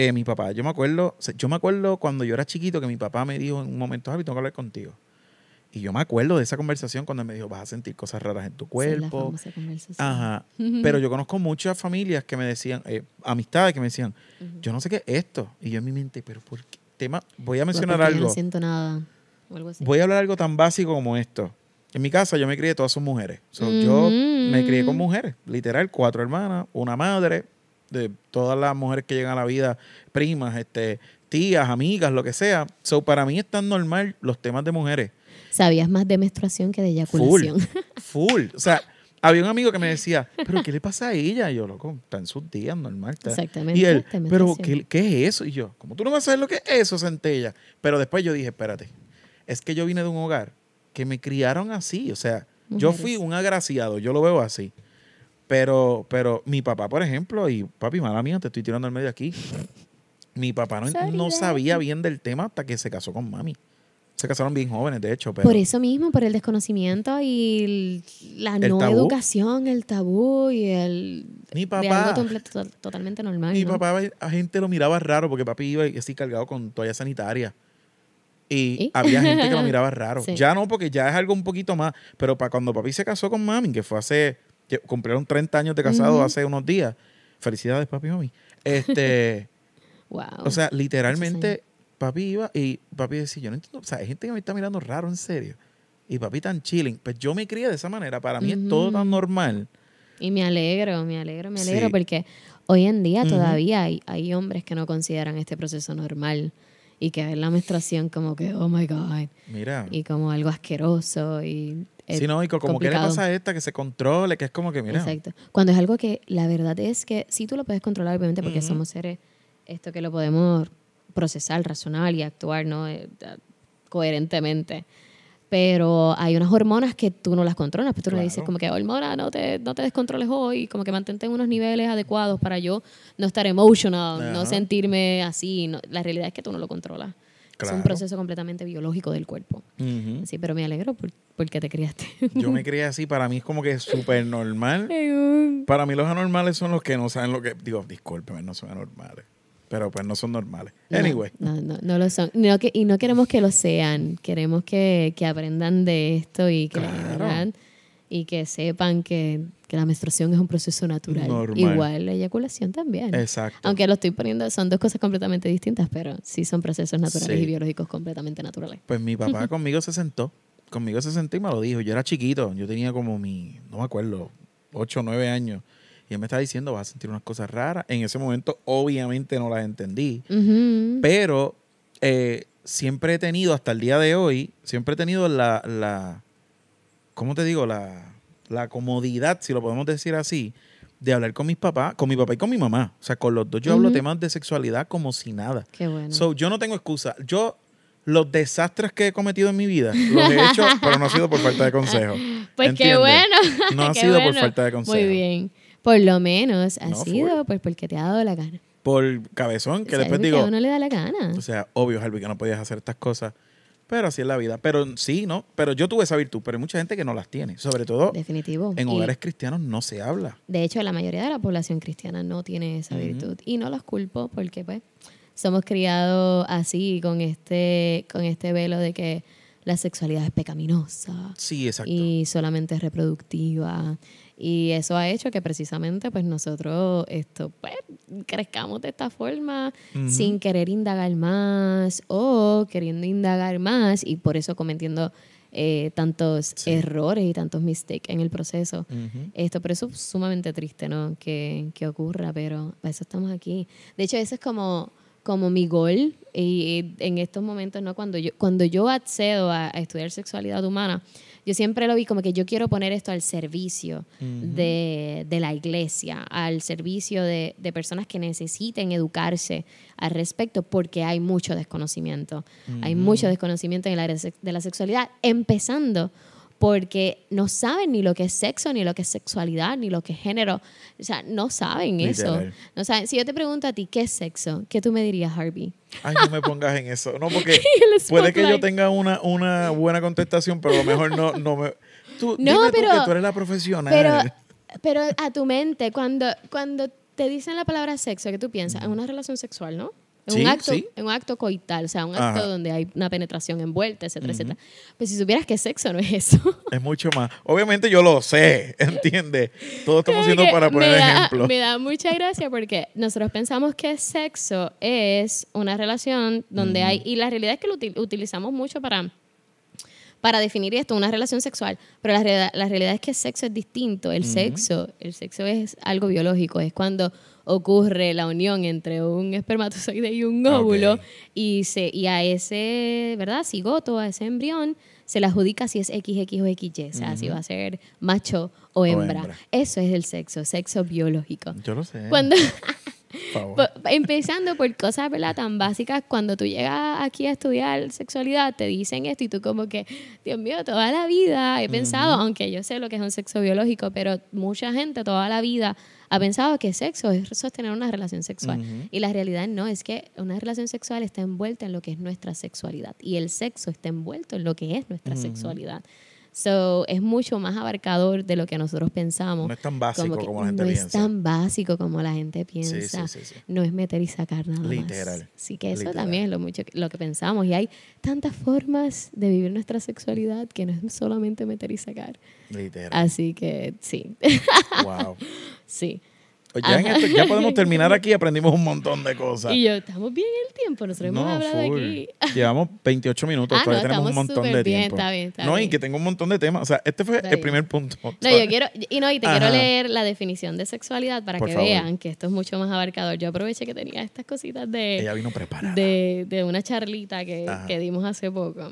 eh, mi papá, yo me acuerdo, yo me acuerdo cuando yo era chiquito que mi papá me dijo en un momento, Javi, tengo que hablar contigo. Y yo me acuerdo de esa conversación cuando me dijo, vas a sentir cosas raras en tu la cuerpo. Ajá. Pero yo conozco muchas familias que me decían, eh, amistades que me decían, yo no sé qué es esto. Y yo en mi mente, pero ¿por qué? Tema, voy a mencionar yo algo. no siento nada. O algo así. Voy a hablar algo tan básico como esto. En mi casa yo me crié, todas son mujeres. So, Yo me crié con mujeres, literal, cuatro hermanas, una madre, de todas las mujeres que llegan a la vida, primas, este, tías, amigas, lo que sea. So, para mí es tan normal los temas de mujeres. Sabías más de menstruación que de Full, eyaculación. full. O sea, había un amigo que me decía, ¿pero qué le pasa a ella? Y yo, loco, está en sus días, normal. está". Exactamente, Y él, ¿pero qué, qué es eso? Y yo, ¿cómo tú no vas a saber lo que es eso, centella? Pero después yo dije, espérate, es que yo vine de un hogar que me criaron así. O sea, yo fui un agraciado, yo lo veo así. Pero, pero mi papá, por ejemplo, y papi, mala mía, te estoy tirando al medio aquí. Mi papá no, no sabía bien del tema hasta que se casó con mami. Se casaron bien jóvenes, de hecho, pero Por eso mismo, por el desconocimiento y el- la El no tabú. educación, el tabú y el... Mi papá. algo to- totalmente normal, Mi ¿no? papá, a gente lo miraba raro porque papi iba así cargado con toalla sanitaria. Y ¿Y? había gente que lo miraba raro. Sí. Ya no, porque ya es algo un poquito más. Pero para cuando papi se casó con mami, que fue hace. Que Cumplieron 30 años de casado Ujú. hace unos días. Felicidades, papi y mami. Este, Wow. o sea, literalmente, papi iba y papi decía: Yo no entiendo. O sea, hay gente que me está mirando raro, en serio. y papi tan chilling. Pues yo me crié de esa manera. Para mí es todo tan normal. Y me alegro, me alegro, me alegro Sí. porque hoy en día todavía hay, hay hombres que no consideran este proceso normal y que ven la menstruación como que, oh my God, Mira. y como algo asqueroso y... Sí, no, y co- como que le complicado. pasa a esta que se controle, que es como que, mira. Exacto. Cuando es algo que la verdad es que sí tú lo puedes controlar, obviamente, porque Ujú. somos seres, esto que lo podemos procesar, razonar y actuar, ¿no? Eh, eh, coherentemente. Pero hay unas hormonas que tú no las controlas. Pues tú no Claro. dices como que, hormona, no te, no te descontroles hoy, como que mantente en unos niveles adecuados para yo no estar emotional, no sentirme así. No- la realidad es que tú no lo controlas. Es un proceso completamente biológico del cuerpo. Sí, pero me alegro por, porque te criaste. Yo me crié así, para mí es como que es súper normal. Para mí los anormales son los que no saben lo que... Digo, discúlpeme, no son anormales. Pero pues no son normales. No, Anyway. No, no, no lo son. No que, y no queremos que lo sean. Queremos que, que aprendan de esto y que, Claro. Y que sepan que, que la menstruación es un proceso natural. Normal. Igual la eyaculación también. Exacto. Aunque lo estoy poniendo, son dos cosas completamente distintas, pero sí son procesos naturales Sí. y biológicos completamente naturales. Pues mi papá conmigo se sentó. Conmigo se sentó y me lo dijo. Yo era chiquito. Yo tenía como mi, no me acuerdo, 8 o 9 años. Y él me estaba diciendo, vas a sentir unas cosas raras. En ese momento, obviamente, no las entendí. Pero eh, siempre he tenido, hasta el día de hoy, siempre he tenido la, la ¿cómo te digo? La, la comodidad, si lo podemos decir así, de hablar con mis papás, con mi papá y con mi mamá. O sea, con los dos yo hablo Ujú. temas de sexualidad como si nada. Qué bueno. So, yo no tengo excusa. Yo, los desastres que he cometido en mi vida, los he hecho, pero no ha sido por falta de consejo. pues qué bueno. No ha Qué sido por falta de consejo. Muy bien. Por lo menos ha No, sido full. pues porque te ha dado la gana. Por cabezón, que O sea, después digo, a uno le da la gana. O sea, obvio, Harvey, que no podías hacer estas cosas. Pero así es la vida. Pero sí, ¿no? Pero yo tuve esa virtud, pero hay mucha gente que no las tiene. Sobre todo Definitivo. en Y- hogares cristianos no se habla. De hecho, la mayoría de la población cristiana no tiene esa virtud. Y no los culpo porque, pues, somos criados así, con este, con este velo de que la sexualidad es pecaminosa Sí, exacto. y solamente es reproductiva. Y eso ha hecho que precisamente, pues, nosotros esto, pues, crezcamos de esta forma Ujú. sin querer indagar más o queriendo indagar más y por eso cometiendo eh, tantos Sí. errores y tantos mistakes en el proceso. Ujú. Esto, pero eso es sumamente triste, ¿no? Que, que ocurra, pero para eso estamos aquí. De hecho, ese es como, como mi gol y en estos momentos, ¿no? Cuando yo, cuando yo accedo a, a estudiar sexualidad humana, yo siempre lo vi como que yo quiero poner esto al servicio de, de la iglesia, al servicio de, de personas que necesiten educarse al respecto, porque hay mucho desconocimiento. Hay mucho desconocimiento en el área de la sexualidad, empezando porque no saben ni lo que es sexo, ni lo que es sexualidad, ni lo que es género. O sea, no saben eso. No saben. Si yo te pregunto a ti, ¿qué es sexo? ¿Qué tú me dirías, Harvey? Ay, no me pongas en eso. No, porque puede que yo tenga una, una buena contestación, pero a lo mejor no, no me. Tú, No, dime tú pero- que tú eres la profesional. Pero, pero a tu mente, cuando, cuando te dicen la palabra sexo, ¿qué tú piensas? En una relación sexual, ¿no? En, Sí, un acto, sí. en un acto coital, o sea, un Ajá. acto donde hay una penetración envuelta, etcétera, etcétera. Pues si supieras que sexo no es eso. Es mucho más. Obviamente yo lo sé, ¿entiendes? Todo estamos haciendo para poner me da, ejemplos. Me da mucha gracia porque nosotros pensamos que sexo es una relación donde hay, y la realidad es que lo util- utilizamos mucho para, para definir esto, una relación sexual, pero la, realidad- la realidad es que sexo es distinto. El sexo, el sexo es algo biológico, es cuando ocurre la unión entre un espermatozoide y un óvulo Ok. y, se, y a ese, ¿verdad? Cigoto, a ese embrión, se le adjudica si es XX o XY, o sea, si va a ser macho o hembra. hembra. Eso es el sexo, sexo biológico. Yo lo sé. Cuando, por po- empezando por cosas ¿verdad? tan básicas, cuando tú llegas aquí a estudiar sexualidad, te dicen esto y tú como que, Dios mío, toda la vida he pensado, aunque yo sé lo que es un sexo biológico, pero mucha gente toda la vida ha pensado que sexo es sostener una relación sexual. Ujú. Y la realidad no, es que una relación sexual está envuelta en lo que es nuestra sexualidad y el sexo está envuelto en lo que es nuestra sexualidad. So, es mucho más abarcador de lo que nosotros pensamos. No es tan básico que como la gente no piensa. es tan básico como la gente Sí, piensa. sí, sí, sí. No es meter y sacar nada Literal. más. Así que eso Literal. también es lo, mucho, lo que pensamos. Y hay tantas formas de vivir nuestra sexualidad que no es solamente meter y sacar. Literal. Así que sí, Wow. sí. Ya, en Ajá. esto- ya podemos terminar aquí, aprendimos un montón de cosas. Y yo, estamos bien en el tiempo, nosotros hemos No, hablado full. aquí. Llevamos 28 minutos, Ah, todavía no, tenemos un montón de bien, tiempo. está bien, está no, y que tengo un montón de temas. O sea, este fue Está el bien. primer punto. No, yo quiero, y no, y te quiero leer la definición de sexualidad para Por que favor. vean que esto es mucho más abarcador. Yo aproveché que tenía estas cositas de, Ella vino preparada. de, de una charlita que, que dimos hace poco.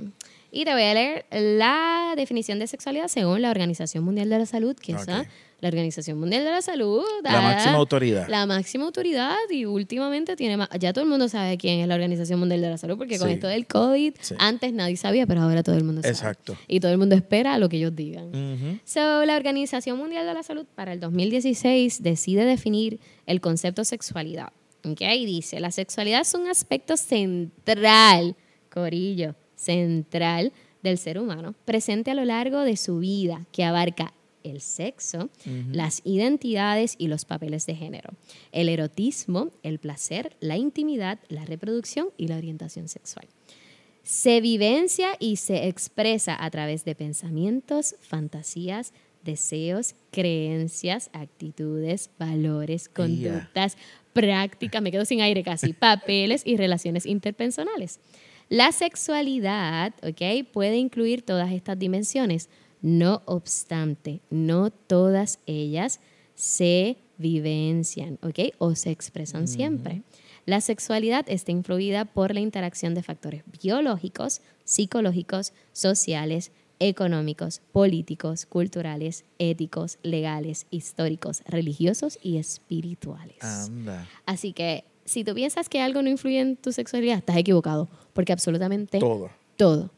Y te voy a leer la definición de sexualidad según la Organización Mundial de la Salud, que Ok. esa, la Organización Mundial de la Salud. La da máxima autoridad. La máxima autoridad y últimamente tiene más. Ya todo el mundo sabe quién es la Organización Mundial de la Salud, porque con Sí. esto del COVID, Sí. antes nadie sabía, pero ahora todo el mundo sabe. Exacto. Y todo el mundo espera lo que ellos digan. So, la Organización Mundial de la Salud para el 2016 decide definir el concepto sexualidad. ¿ok? Y dice, la sexualidad es un aspecto central, corillo, central del ser humano, presente a lo largo de su vida, que abarca el sexo, las identidades y los papeles de género, el erotismo, el placer, la intimidad, la reproducción y la orientación sexual. Se vivencia y se expresa a través de pensamientos, fantasías, deseos, creencias, actitudes, valores, conductas, prácticas, me quedo sin aire casi, papeles y relaciones interpersonales. La sexualidad, ¿ok? Puede incluir todas estas dimensiones. No obstante, no todas ellas se vivencian, ¿ok? O se expresan siempre. La sexualidad está influida por la interacción de factores biológicos, psicológicos, sociales, económicos, políticos, culturales, éticos, legales, históricos, religiosos y espirituales. Anda. Así que si tú piensas que algo no influye en tu sexualidad, estás equivocado, porque absolutamente Todo. todo,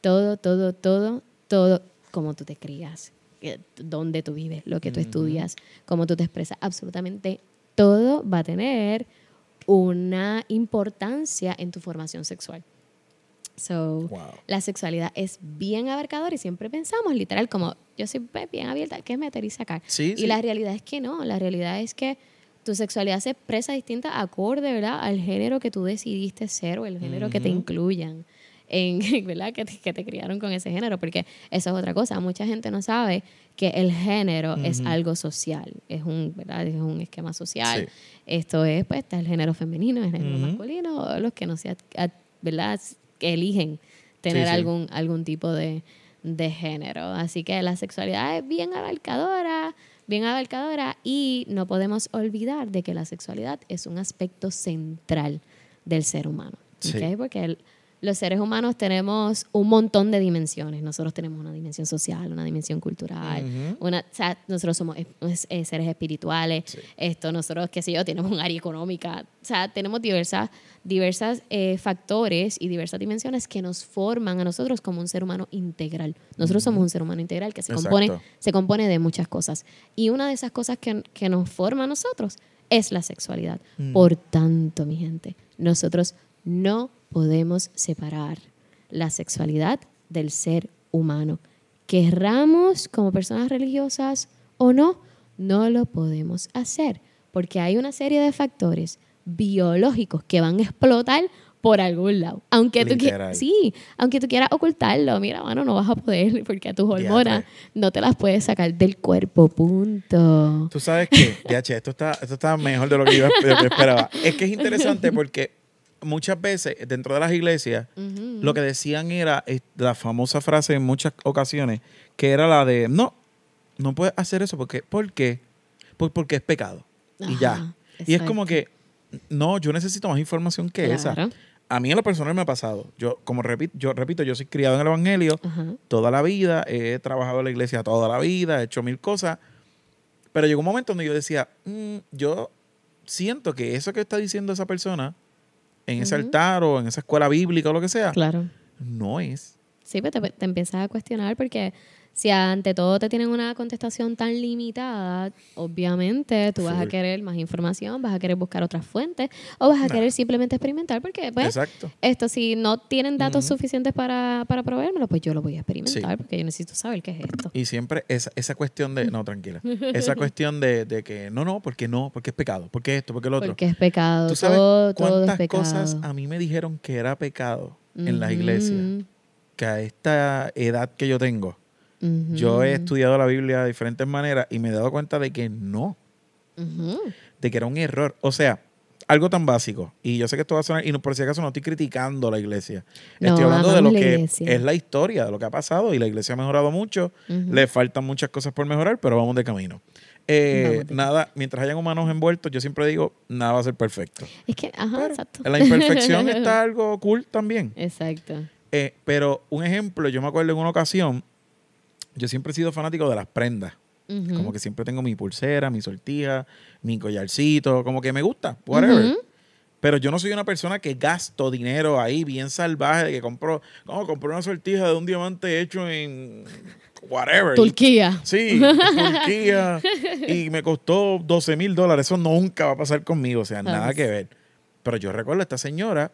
todo, todo, todo, todo, como tú te crías, que- dónde tú vives, lo que tú estudias, cómo tú te expresas, absolutamente todo va a tener una importancia en tu formación sexual. So, Wow. la sexualidad es bien abarcadora y siempre pensamos literal como yo soy bien abierta, ¿qué es meter y sacar? Sí, y sí. la realidad es que no, la realidad es que tu sexualidad se expresa distinta acorde, ¿verdad? Al género que tú decidiste ser o el género que te incluyan. En, ¿verdad? Que te, que te criaron con ese género, porque eso es otra cosa. Mucha gente no sabe que el género es algo social, es un, ¿verdad? Es un esquema social. Sí. Esto es, pues, está el género femenino, el género Ujú. masculino, o los que no se, ad- ad- ¿verdad? Que eligen tener Sí, sí. algún, algún tipo de, de género. Así que la sexualidad es bien abarcadora, bien abarcadora y no podemos olvidar de que la sexualidad es un aspecto central del ser humano. Sí. Porque el- los seres humanos tenemos un montón de dimensiones. Nosotros tenemos una dimensión social, una dimensión cultural, una, o sea, nosotros somos eh, seres espirituales. Sí. Esto, nosotros, qué sé yo, tenemos un área económica. O sea, tenemos diversas, diversas eh, factores y diversas dimensiones que nos forman a nosotros como un ser humano integral. Nosotros somos un ser humano integral que se compone, se compone de muchas cosas. Y una de esas cosas que, que nos forma a nosotros es la sexualidad. Mm. Por tanto, mi gente, nosotros no podemos separar la sexualidad del ser humano. Querramos como personas religiosas o no, no lo podemos hacer porque hay una serie de factores biológicos que van a explotar por algún lado. Aunque tú, sí, aunque tú quieras ocultarlo, mira, mano, no vas a poder porque tus hormonas no te las puedes sacar del cuerpo, punto. Tú sabes que, esto está, esto está mejor de lo que yo esperaba. Es que es interesante porque muchas veces dentro de las iglesias lo que decían era eh, la famosa frase en muchas ocasiones, que era la de, no, no puedes hacer eso porque, ¿por qué? Pues porque es pecado. y ya. Y es como que, no, yo necesito más información que esa. A mí en lo personal me ha pasado. Yo, como repito, yo repito, yo soy criado en el Evangelio toda la vida, he trabajado en la iglesia toda la vida, he hecho mil cosas, pero llegó un momento donde yo decía, "Mm, yo siento que eso que está diciendo esa persona en ese Ujú. altar o en esa escuela bíblica o lo que sea, Claro. no es. Sí, pues te, te empiezas a cuestionar porque si ante todo te tienen una contestación tan limitada, obviamente tú vas a querer más información, vas a querer buscar otras fuentes o vas a Nah. querer simplemente experimentar porque, pues, Exacto. esto si no tienen datos suficientes para, para proveérmelo, pues yo lo voy a experimentar Sí. porque yo necesito saber qué es esto. Y siempre esa, esa cuestión de, no, tranquila, esa cuestión de, de que no, no, porque no, porque es pecado, porque esto, porque lo otro. Porque es pecado, ¿Tú sabes todo, todo es cuántas cosas a mí me dijeron que era pecado en las iglesias? Que a esta edad que yo tengo, Yo he estudiado la Biblia de diferentes maneras y me he dado cuenta de que no. de que era un error. O sea, algo tan básico. Y yo sé que esto va a sonar, y no, por si acaso no estoy criticando a la iglesia. No, estoy hablando de lo que iglesia. es la historia, de lo que ha pasado. Y la iglesia ha mejorado mucho. Le faltan muchas cosas por mejorar, pero vamos de camino. Eh, nada, mientras hayan humanos envueltos, yo siempre digo, nada va a ser perfecto. Es que, ajá, exacto. En la imperfección está algo cool también. Exacto. Eh, pero un ejemplo, yo me acuerdo en una ocasión, yo siempre he sido fanático de las prendas. Como que siempre tengo mi pulsera, mi sortija, mi collarcito, como que me gusta, whatever. Pero yo no soy una persona que gasto dinero ahí bien salvaje, de que compro, como compré una sortija de un diamante hecho en whatever. Turquía. Sí, Turquía. y me costó 12 mil dólares. Eso nunca va a pasar conmigo. O sea, nada que ver. Pero yo recuerdo a esta señora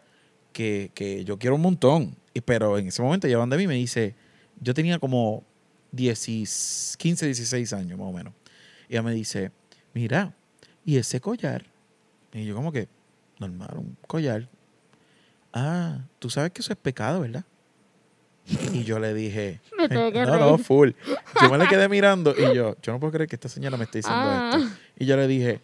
que, que yo quiero un montón. Pero en ese momento llevan de mí y me dice, yo tenía como 10, 15, 16 años más o menos. Y ella me dice, mira, ¿y ese collar? Y yo como que, normal, un collar. Ah, tú sabes que eso es pecado, ¿verdad? Y yo le dije, Me tengo que no, no, full. Yo me le quedé mirando y yo, yo no puedo creer que esta señora me esté diciendo Ah. esto. Y yo le dije,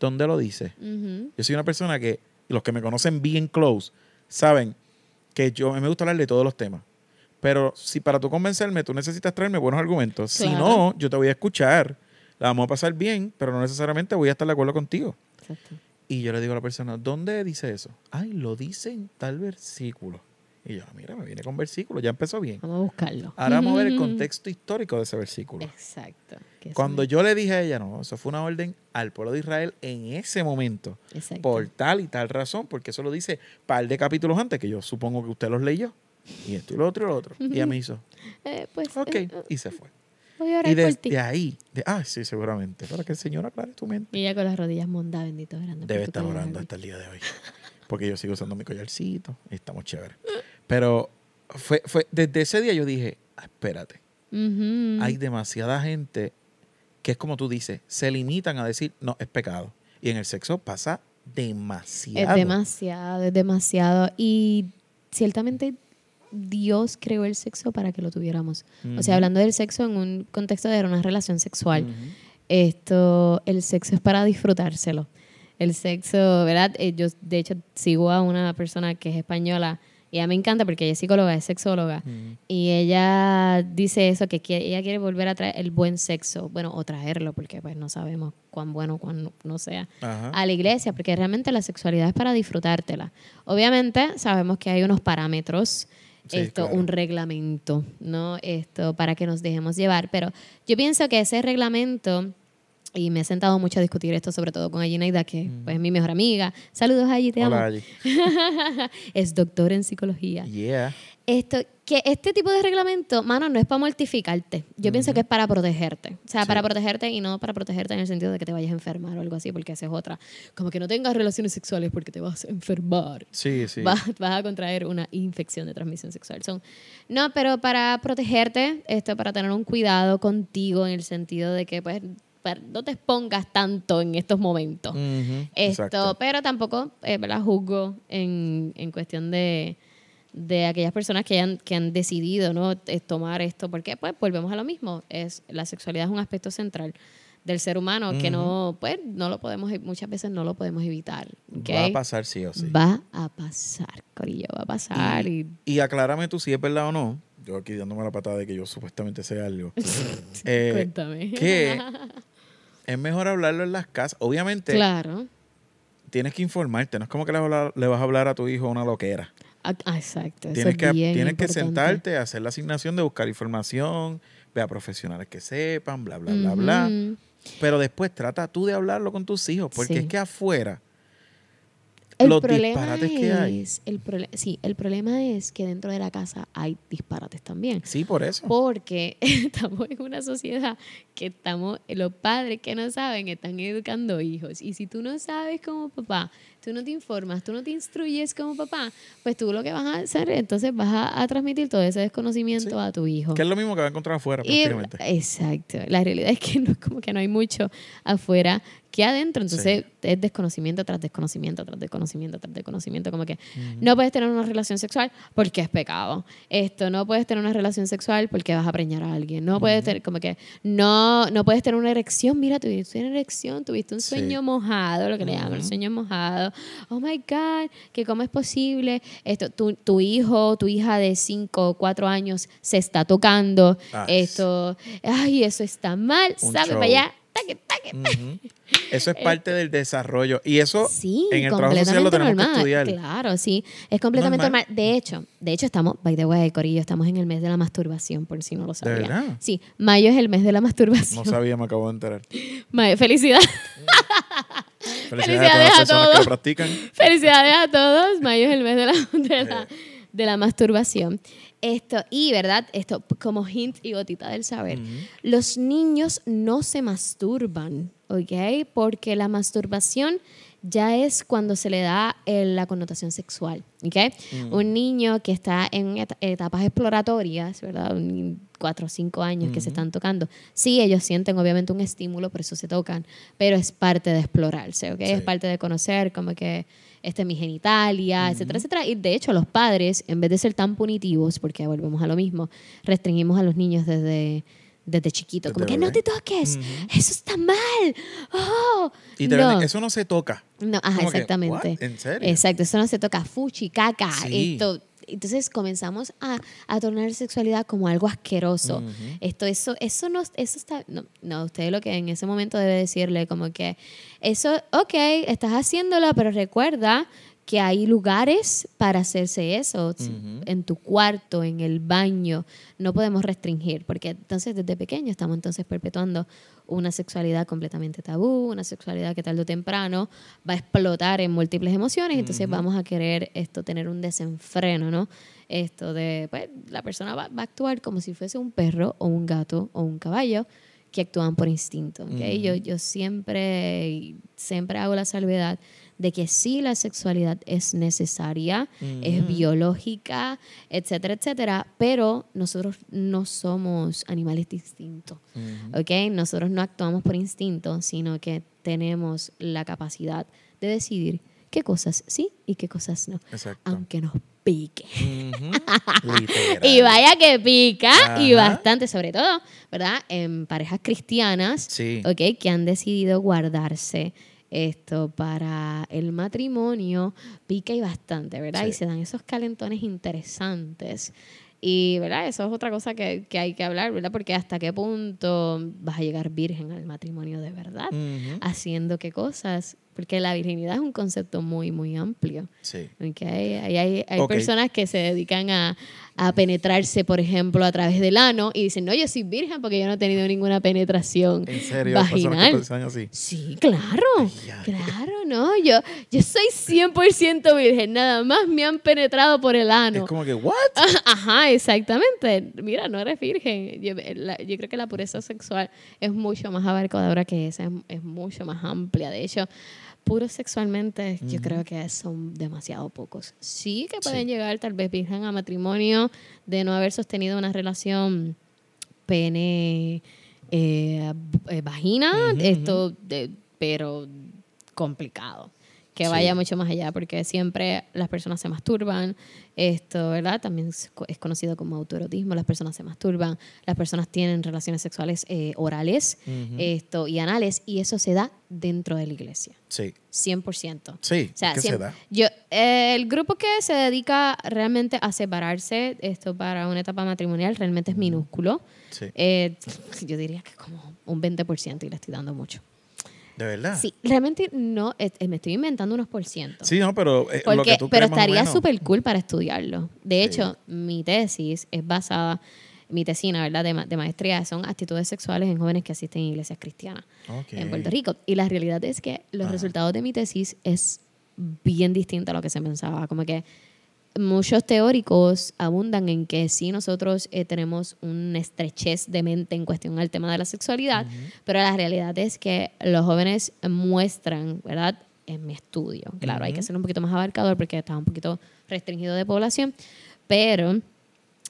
¿dónde lo dice? Yo soy una persona que, los que me conocen bien close, saben que yo me gusta hablar de todos los temas. Pero si para tú convencerme, tú necesitas traerme buenos argumentos. Si no, yo te voy a escuchar, la vamos a pasar bien, pero no necesariamente voy a estar de acuerdo contigo. Exacto. Y yo le digo a la persona, ¿dónde dice eso? Ay, lo dice en tal versículo. Y yo, "Ah, mira, me viene con versículo, ya empezó bien. Vamos a buscarlo. Ahora vamos a ver el contexto histórico de ese versículo. Exacto. Cuando yo le dije a ella, no, eso fue una orden al pueblo de Israel en ese momento, Exacto. por tal y tal razón, porque eso lo dice par de capítulos antes, que yo supongo que usted los leyó, y esto y lo otro y lo otro. Y ella me hizo, Eh, pues, ok, eh, y se fue. voy a orar Y por ti. desde ahí, de, ah, sí, seguramente, para que el Señor aclare tu mente. Y ella con las rodillas mondadas, bendito orando. Debe estar orando hasta el día de hoy, porque yo sigo usando mi collarcito y estamos chéveres. Pero fue, fue, desde ese día yo dije, ah, espérate, hay demasiada gente que es como tú dices, se limitan a decir, no, es pecado. Y en el sexo pasa demasiado. Es demasiado, es demasiado. Y ciertamente Dios creó el sexo para que lo tuviéramos. O sea, hablando del sexo en un contexto de una relación sexual, esto, el sexo es para disfrutárselo. El sexo, ¿verdad? Eh, yo, de hecho, sigo a una persona que es española y a mí me encanta porque ella es psicóloga, es sexóloga. Y ella dice eso, que quiere- ella quiere volver a traer el buen sexo, bueno, o traerlo, porque pues no sabemos cuán bueno, cuán no- no sea, Ajá. a la iglesia, porque realmente la sexualidad es para disfrutártela. Obviamente sabemos que hay unos parámetros, Sí, esto, claro. un reglamento, ¿no? Esto, para que nos dejemos llevar, pero yo pienso que ese reglamento... Y me he sentado mucho a discutir esto, sobre todo con Aginaida, que pues, es mi mejor amiga. Saludos, Ayi, te amo. Mm. Hola, Angie. Es doctor en psicología. Yeah. Esto, que este tipo de reglamento, mano, no es para mortificarte. Yo pienso que es para protegerte. O sea, Sí. para protegerte y no para protegerte en el sentido de que te vayas a enfermar o algo así, porque esa es otra. Como que no tengas relaciones sexuales porque te vas a enfermar. Sí, sí. Vas, vas a contraer una infección de transmisión sexual. Son, no, pero para protegerte, esto, para tener un cuidado contigo en el sentido de que pues no te expongas tanto en estos momentos. Ujú, Esto, exacto. pero tampoco, eh, ¿verdad? Juzgo en, en cuestión de, de aquellas personas que han, que han decidido ¿no? Eh, tomar esto, porque pues volvemos a lo mismo, es la sexualidad es un aspecto central del ser humano que no, pues, no lo podemos, muchas veces no lo podemos evitar. ¿ok? Va a pasar sí o sí. Va a pasar, Corillo, va a pasar. Y, Y aclárame tú si es verdad o no. Yo aquí dándome la patada de que yo supuestamente sé algo. Eh, cuéntame. que es mejor hablarlo en las casas. Obviamente Claro. tienes que informarte. No es como que le vas a hablar, a hablar a tu hijo una loquera. Ah, ah, exacto. eso Tienes es que, bien tienes que sentarte, hacer la asignación de buscar información, ve a profesionales que sepan, bla, bla, bla, bla. Pero después trata tú de hablarlo con tus hijos, porque Sí. es que afuera El los problema disparates que hay. es, el sí, el problema es que dentro de la casa hay disparates también. Sí, por eso. Porque estamos en una sociedad que estamos, los padres que no saben están educando hijos. Y si tú no sabes como papá tú no te informas, tú no te instruyes como papá, pues tú lo que vas a hacer, entonces vas a, a transmitir todo ese desconocimiento Sí. a tu hijo. Que es lo mismo que va a encontrar afuera, Y- prácticamente. exacto. La realidad es que no, como que no hay mucho afuera que adentro. Entonces es desconocimiento tras desconocimiento, tras desconocimiento, tras desconocimiento. Como que no puedes tener una relación sexual porque es pecado. Esto, no puedes tener una relación sexual porque vas a preñar a alguien. No puedes tener, como que, no, no puedes tener una erección. Mira, tuviste una erección, tuviste un Sí. sueño mojado, lo que le llaman el sueño mojado. Oh my God, que cómo es posible. Esto, tu, tu hijo, tu hija de 5 o 4 años se está tocando. Ah, esto, ay, eso está mal. Sabe show. para allá. Taque, taque. Ujú. Eso es parte del desarrollo. Y eso Sí, en el trabajo social lo tenemos normal. que estudiar. Claro, sí, es completamente Normal. normal. De hecho, de hecho estamos, by the way, Corillo, estamos en el mes de la masturbación, por si no lo sabían. verdad? Sí, mayo es el mes de la masturbación. No sabía, me acabo de enterar. Mayo, felicidad. Felicidades, a todas las Felicidades a que todos. lo practican. Felicidades a todos. Mayo es el mes de la, de la, de la masturbación. Esto, y verdad, esto como hint y gotita del saber. Los niños no se masturban, ¿ok? Porque la masturbación ya es cuando se le da eh, la connotación sexual, ¿ok? Un niño que está en et- etapas exploratorias, ¿verdad? Un cuatro o cinco años que se están tocando. Sí, ellos sienten obviamente un estímulo, por eso se tocan, pero es parte de explorarse, ¿ok? Es Sí. parte de conocer como que este es mi genitalia, etcétera, etcétera. Y de hecho los padres, en vez de ser tan punitivos, porque volvemos a lo mismo, restringimos a los niños desde, desde chiquitos, como que no te toques, eso está mal. Oh, Y te no. eso no se toca. No, ajá, Como exactamente. ¿En serio? Exacto, eso no se toca fuchi, caca, Sí. esto. Entonces comenzamos a, a tornar sexualidad como algo asqueroso. Esto, eso, eso no, eso está, no, no, usted lo que en ese momento debe decirle como que eso, ok, estás haciéndolo, pero recuerda que hay lugares para hacerse eso, en tu cuarto, en el baño, no podemos restringir, porque entonces desde pequeño estamos entonces perpetuando una sexualidad completamente tabú, una sexualidad que tarde o temprano va a explotar en múltiples emociones, entonces vamos a querer esto tener un desenfreno, ¿no? Esto de, pues, la persona va, va a actuar como si fuese un perro o un gato o un caballo que actúan por instinto, ¿ok? yo, yo siempre, siempre hago la salvedad de que sí la sexualidad es necesaria, es biológica, etcétera, etcétera, pero nosotros no somos animales distintos, ¿ok? Nosotros no actuamos por instinto, sino que tenemos la capacidad de decidir qué cosas sí y qué cosas no, Exacto. aunque nos pique. Y vaya que pica, y bastante, sobre todo, ¿verdad? En parejas cristianas, Sí. ¿ok? Que han decidido guardarse esto para el matrimonio, pica y bastante, ¿verdad? Sí. Y se dan esos calentones interesantes. Y, ¿verdad? Eso es otra cosa que, que hay que hablar, ¿verdad? Porque hasta qué punto vas a llegar virgen al matrimonio de verdad, haciendo qué cosas, porque la virginidad es un concepto muy, muy amplio. Sí. Ok, Hay, hay, hay personas que se dedican a, a penetrarse, por ejemplo, a través del ano y dicen, no, yo soy virgen porque yo no he tenido ninguna penetración En serio, vaginal. así. Sí, claro, claro, no, yo, yo soy 100% virgen, nada más me han penetrado por el ano. Es como que, ¿what? Ajá, exactamente. Mira, no eres virgen. Yo, la- yo creo que la pureza sexual es mucho más abarcadora que esa, es, es mucho más amplia. De hecho, puros sexualmente yo creo que son demasiado pocos. Sí que pueden Sí. llegar tal vez virgen a matrimonio de no haber sostenido una relación pene eh, eh, vagina, esto, de- pero complicado. Que Sí. vaya mucho más allá, porque siempre las personas se masturban, esto, ¿verdad? También es co- es conocido como autoerotismo, las personas se masturban, las personas tienen relaciones sexuales eh, orales esto, y anales, y eso se da dentro de la iglesia, Sí. 100%. Sí. O sea, ¿Qué se siem- da? Yo, eh, el grupo que se dedica realmente a separarse esto para una etapa matrimonial realmente es minúsculo. Sí. Eh, yo diría que como un 20% y le estoy dando mucho. ¿De verdad? Sí, realmente no, eh, eh, me estoy inventando unos por ciento. Sí, no, pero eh, lo Porque, tú pero crees más o estaría menos. súper cool para estudiarlo. De hecho, mi tesis es basada, mi tesina, ¿verdad? De, ma- de maestría son actitudes sexuales en jóvenes que asisten a iglesias cristianas Ok. en Puerto Rico. Y la realidad es que los Ajá. resultados de mi tesis es bien distinto a lo que se pensaba. Como que muchos teóricos abundan en que sí nosotros eh, tenemos una estrechez de mente en cuestión al tema de la sexualidad, pero la realidad es que los jóvenes muestran, ¿verdad? en mi estudio. Claro, hay que ser un poquito más abarcador porque está un poquito restringido de población, pero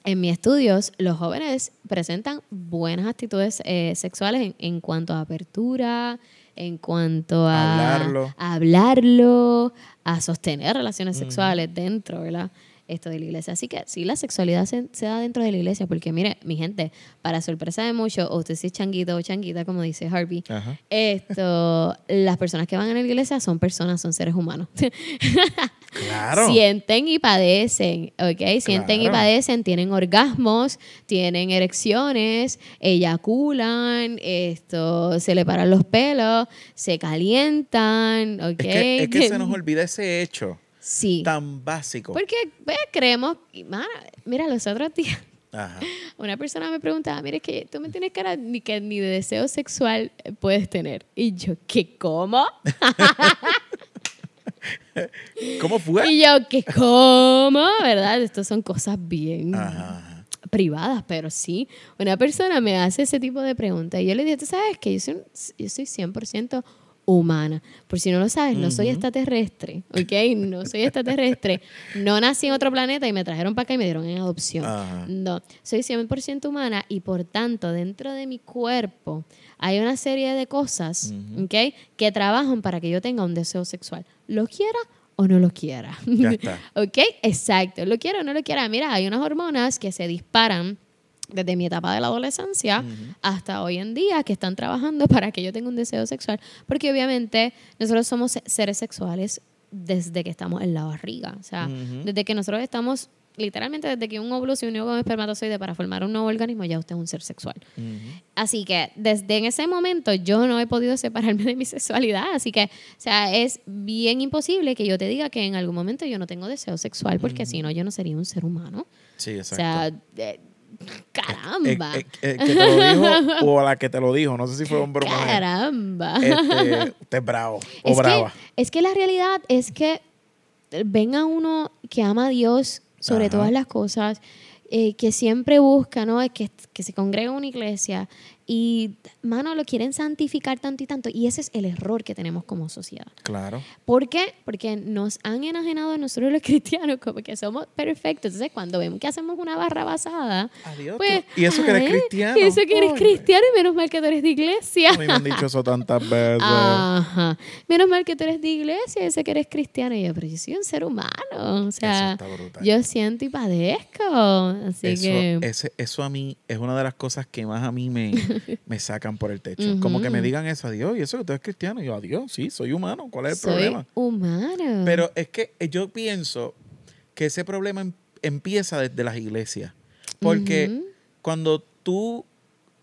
en mis estudios los jóvenes presentan buenas actitudes eh, sexuales en, en cuanto a apertura, en cuanto a Hablarlo. a hablarlo, a sostener relaciones sexuales dentro, ¿verdad? Esto de la iglesia. Así que sí, la sexualidad se, se da dentro de la iglesia, porque mire, mi gente, para sorpresa de muchos, o usted sí es changuito o changuita, como dice Harvey, Ajá. esto, las personas que van a la iglesia son personas, son seres humanos. Claro. Sienten y padecen, ¿ok? Sienten y padecen, tienen orgasmos, tienen erecciones, eyaculan, esto, se le paran los pelos, se calientan, ¿ok? Es que, es que se nos olvida ese hecho Sí. tan básico. Porque pues, creemos, mira, los otros días Ajá. una persona me preguntaba, mira, es que tú me tienes cara ni que ni de deseo sexual eh, puedes tener. Y yo, ¿qué cómo? ¿Cómo fue? Y yo, ¿qué cómo? ¿Verdad? Estas son cosas bien Ajá. privadas, pero sí, una persona me hace ese tipo de preguntas y yo le digo, tú sabes que yo soy, yo soy 100% humana. Por si no lo sabes, no soy extraterrestre, ¿ok? No soy extraterrestre. No nací en otro planeta y me trajeron para acá y me dieron en adopción. Ajá. No, soy 100% humana y por tanto dentro de mi cuerpo hay una serie de cosas, ¿ok? Que trabajan para que yo tenga un deseo sexual. Lo quiera o no lo quiera. Ya está. ¿Ok? Exacto. Lo quiero o no lo quiera. Mira, hay unas hormonas que se disparan desde mi etapa de la adolescencia hasta hoy en día que están trabajando para que yo tenga un deseo sexual. Porque obviamente nosotros somos se- seres sexuales desde que estamos en la barriga. O sea, desde que nosotros estamos, literalmente desde que un óvulo se unió con un espermatozoide para formar un nuevo organismo, ya usted es un ser sexual. Así que desde en ese momento yo no he podido separarme de mi sexualidad. Así que, o sea, es bien imposible que yo te diga que en algún momento yo no tengo deseo sexual, porque si no, yo no sería un ser humano. Sí, O exacto. sea, eh, caramba. Eh, eh, eh, que te lo dijo o a la que te lo dijo. No sé si fue hombre o mujer. caramba. Este, usted es bravo o es, brava. que, es que la realidad es que ven a uno que ama a Dios sobre Ajá. todas las cosas, eh, que siempre busca, ¿no? Que, que se congrega en una iglesia y, mano, lo quieren santificar tanto y tanto. Y ese es el error que tenemos como sociedad. Claro. ¿Por qué? Porque nos han enajenado a nosotros los cristianos como que somos perfectos. Entonces, cuando vemos que hacemos una barra basada, Adiós. pues... y eso que eres cristiano. Y eso que eres cristiano y menos mal que tú eres de iglesia. A mí me han dicho eso tantas veces. Ajá. Menos mal que tú eres de iglesia y sé que eres cristiano. Y yo, pero yo soy un ser humano. O sea, yo siento y padezco. Así eso, que... ese- eso a mí es una de las cosas que más a mí me, me sacan por el techo. Como que me digan eso, adiós, y eso que tú eres cristiano. Y yo, adiós, sí, soy humano. ¿Cuál es el soy problema? humano. Pero es que eh, yo pienso que ese problema em- empieza desde las iglesias. Porque cuando tú,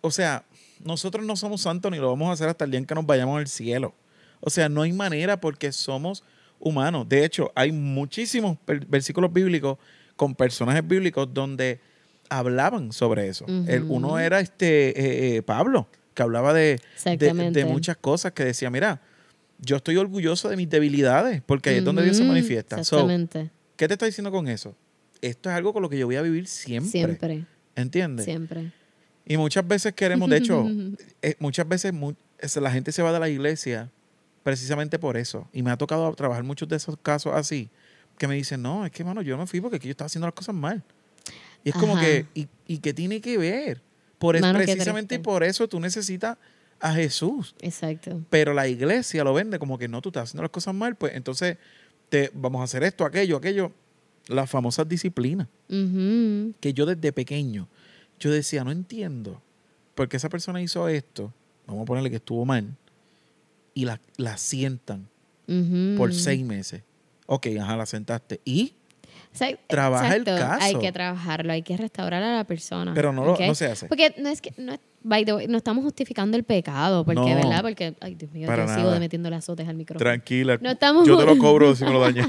o sea, nosotros no somos santos ni lo vamos a hacer hasta el día en que nos vayamos al cielo. O sea, no hay manera porque somos humanos. De hecho, hay muchísimos versículos bíblicos con personajes bíblicos donde hablaban sobre eso. El, uno era este eh, eh, Pablo, que hablaba de, de, muchas cosas, que decía, mira, yo estoy orgulloso de mis debilidades, porque ahí es donde Dios se manifiesta. So, Exactamente. ¿Qué te está diciendo con eso? Esto es algo con lo que yo voy a vivir siempre. Siempre. ¿Entiendes? Siempre. Y muchas veces queremos, de hecho, eh, muchas veces mu- la gente se va de la iglesia precisamente por eso. Y me ha tocado trabajar muchos de esos casos así, que me dicen, no, es que, mano, yo no me fui porque aquí yo estaba haciendo las cosas mal. Y es como que, ¿y, y qué tiene que ver? Por es- Mano, precisamente por eso tú necesitas a Jesús. Exacto. Pero la iglesia lo vende como que no, tú estás haciendo las cosas mal, pues entonces te, vamos a hacer esto, aquello, aquello. Las famosas disciplinas que yo desde pequeño, yo decía, no entiendo por qué esa persona hizo esto, vamos a ponerle que estuvo mal, y la, la sientan por seis meses. Ok, ajá, la sentaste. ¿Y? Exact- Trabaja el exacto. Hay caso. que trabajarlo, hay que restaurar a la persona. Pero no lo- no se hace. Porque no es que, no, es- by the way, no estamos justificando el pecado, porque, No. ¿verdad? Porque, ay, Dios mío, yo sigo de metiéndole azotes al micrófono. Tranquila, No estamos- yo te lo cobro si me lo dañé.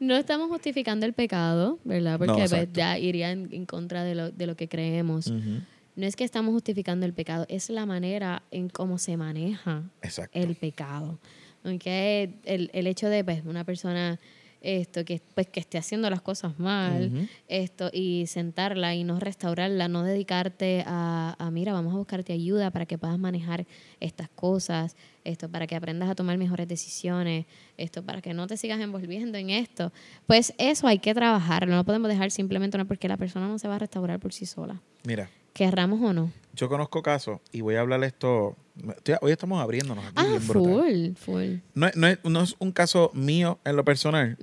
No estamos justificando el pecado, ¿verdad? Porque No, pues, ya iría en, en contra de lo, de lo que creemos. No es que estamos justificando el pecado, es la manera en cómo se maneja Exacto. el pecado. ¿ok? El, el hecho de pues, una persona esto, que, pues, que esté haciendo las cosas mal, esto, y sentarla y no restaurarla, no dedicarte a, a, mira, vamos a buscarte ayuda para que puedas manejar estas cosas, esto, para que aprendas a tomar mejores decisiones, esto, para que no te sigas envolviendo en esto. Pues eso hay que trabajarlo, no podemos dejar simplemente una porque la persona no se va a restaurar por sí sola, Mira, querramos o no. yo conozco casos y voy a hablar esto. estoy- Hoy estamos abriéndonos aquí. Ah, bien full, full. No, es- no es, no es un caso mío en lo personal,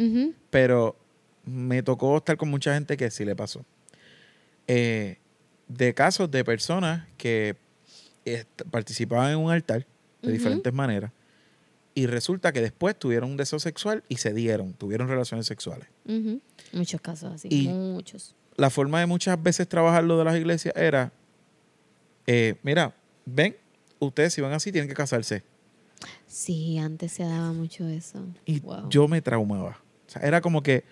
pero me tocó estar con mucha gente que sí le pasó. Eh, de casos de personas que participaban en un altar de diferentes maneras y resulta que después tuvieron un deseo sexual y se dieron, tuvieron relaciones sexuales. Ujú. Muchos casos así, Y- muchos. La forma de muchas veces trabajar lo de las iglesias era, eh, mira, ven, ustedes si van así tienen que casarse. Sí, antes se daba mucho eso. Y Wow. yo me traumaba. O sea, era como que,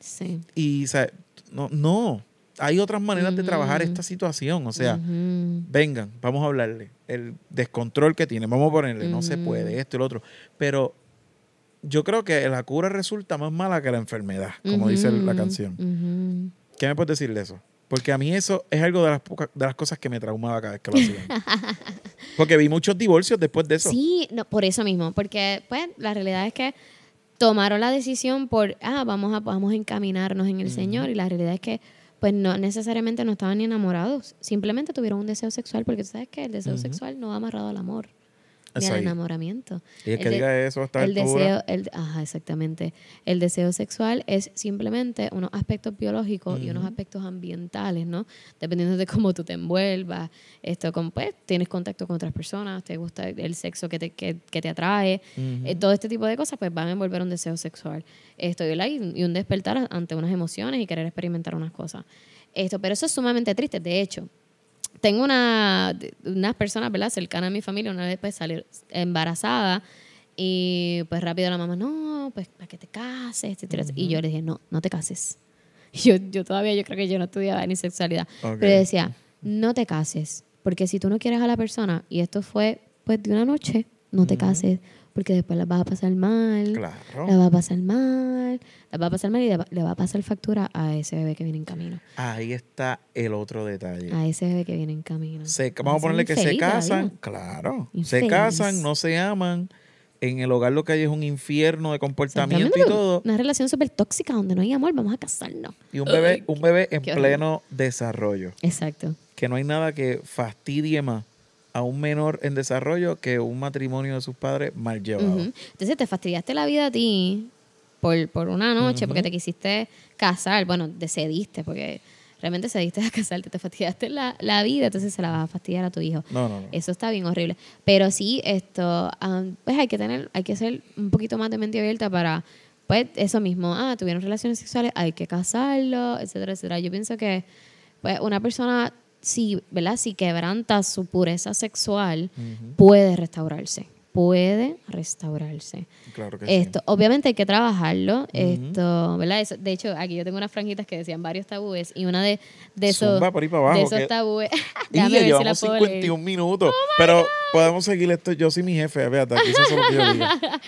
Sí. y o sea, no, no, hay otras maneras de trabajar Ujú. esta situación. O sea, vengan, vamos a hablarle. El descontrol que tiene, vamos a ponerle, no se puede, esto y lo otro. Pero yo creo que la cura resulta más mala que la enfermedad, como dice la canción. ¿Qué me puedes decir de eso? Porque a mí eso es algo de las, pocas- de las cosas que me traumaba cada vez que lo hacían. Porque vi muchos divorcios después de eso. Sí, no, por eso mismo, porque pues la realidad es que tomaron la decisión por, ah, vamos a, vamos a encaminarnos en el Señor y la realidad es que pues no necesariamente no estaban ni enamorados, simplemente tuvieron un deseo sexual porque tú sabes que el deseo sexual no va amarrado al amor ni Es al enamoramiento. Y el que de- diga eso el altura, deseo, el, ajá, exactamente. El deseo sexual es simplemente unos aspectos biológicos y unos aspectos ambientales, ¿no? Dependiendo de cómo tú te envuelvas, esto, con, pues, tienes contacto con otras personas, te gusta el sexo que te, que, que te atrae, eh, todo este tipo de cosas, pues van a envolver un deseo sexual. Esto, y un despertar ante unas emociones y querer experimentar unas cosas. Esto, pero eso es sumamente triste. De hecho, tengo una, unas personas, ¿verdad? Cercanas a mi familia, una vez pues salir embarazada y pues rápido la mamá, no, pues para que te cases, etcétera. Y yo le dije, no, no te cases. Yo, yo todavía, yo creo que yo no estudiaba ni sexualidad. Ok. Pero decía, no te cases, porque si tú no quieres a la persona, y esto fue pues de una noche, no te cases, porque después la vas a pasar mal. Claro. La va a pasar mal, la va a pasar mal y le va, a pasar factura a ese bebé que viene en camino. Ahí está el otro detalle. A ese bebé que viene en camino. Se- Va vamos a ponerle que se casan, claro. Se casan, no se aman. En el hogar lo que hay es un infierno de comportamiento y todo. Una relación súper tóxica donde no hay amor, vamos a casarnos. Y un bebé, un bebé en horrible. pleno desarrollo. Exacto. Que no hay nada que fastidie más a un menor en desarrollo que un matrimonio de sus padres mal llevado. Entonces te fastidiaste la vida a ti por, por una noche porque te quisiste casar. Bueno, decidiste porque realmente cediste a casarte. Te fastidiaste la, la vida, entonces se la vas a fastidiar a tu hijo. No, no, no. Eso está bien horrible. Pero sí, esto, pues hay que tener, hay que ser un poquito más de mente abierta para, pues, eso mismo. Ah, tuvieron relaciones sexuales, hay que casarlo, etcétera, etcétera. Yo pienso que, pues, una persona, si, ¿verdad? Si quebranta su pureza sexual, puede restaurarse. Puede restaurarse. Claro que Esto, sí. obviamente hay que trabajarlo. Esto, ¿verdad? Eso- de hecho, aquí yo tengo unas franjitas que decían varios tabúes y una de, de esos, por ahí para abajo, de esos que- tabúes. Y Déjame ya ver si la llevamos puedo leer. 51 minutos. pero podemos seguir esto. Yo soy mi jefe. Fíjate, aquí se hace lo que yo diga.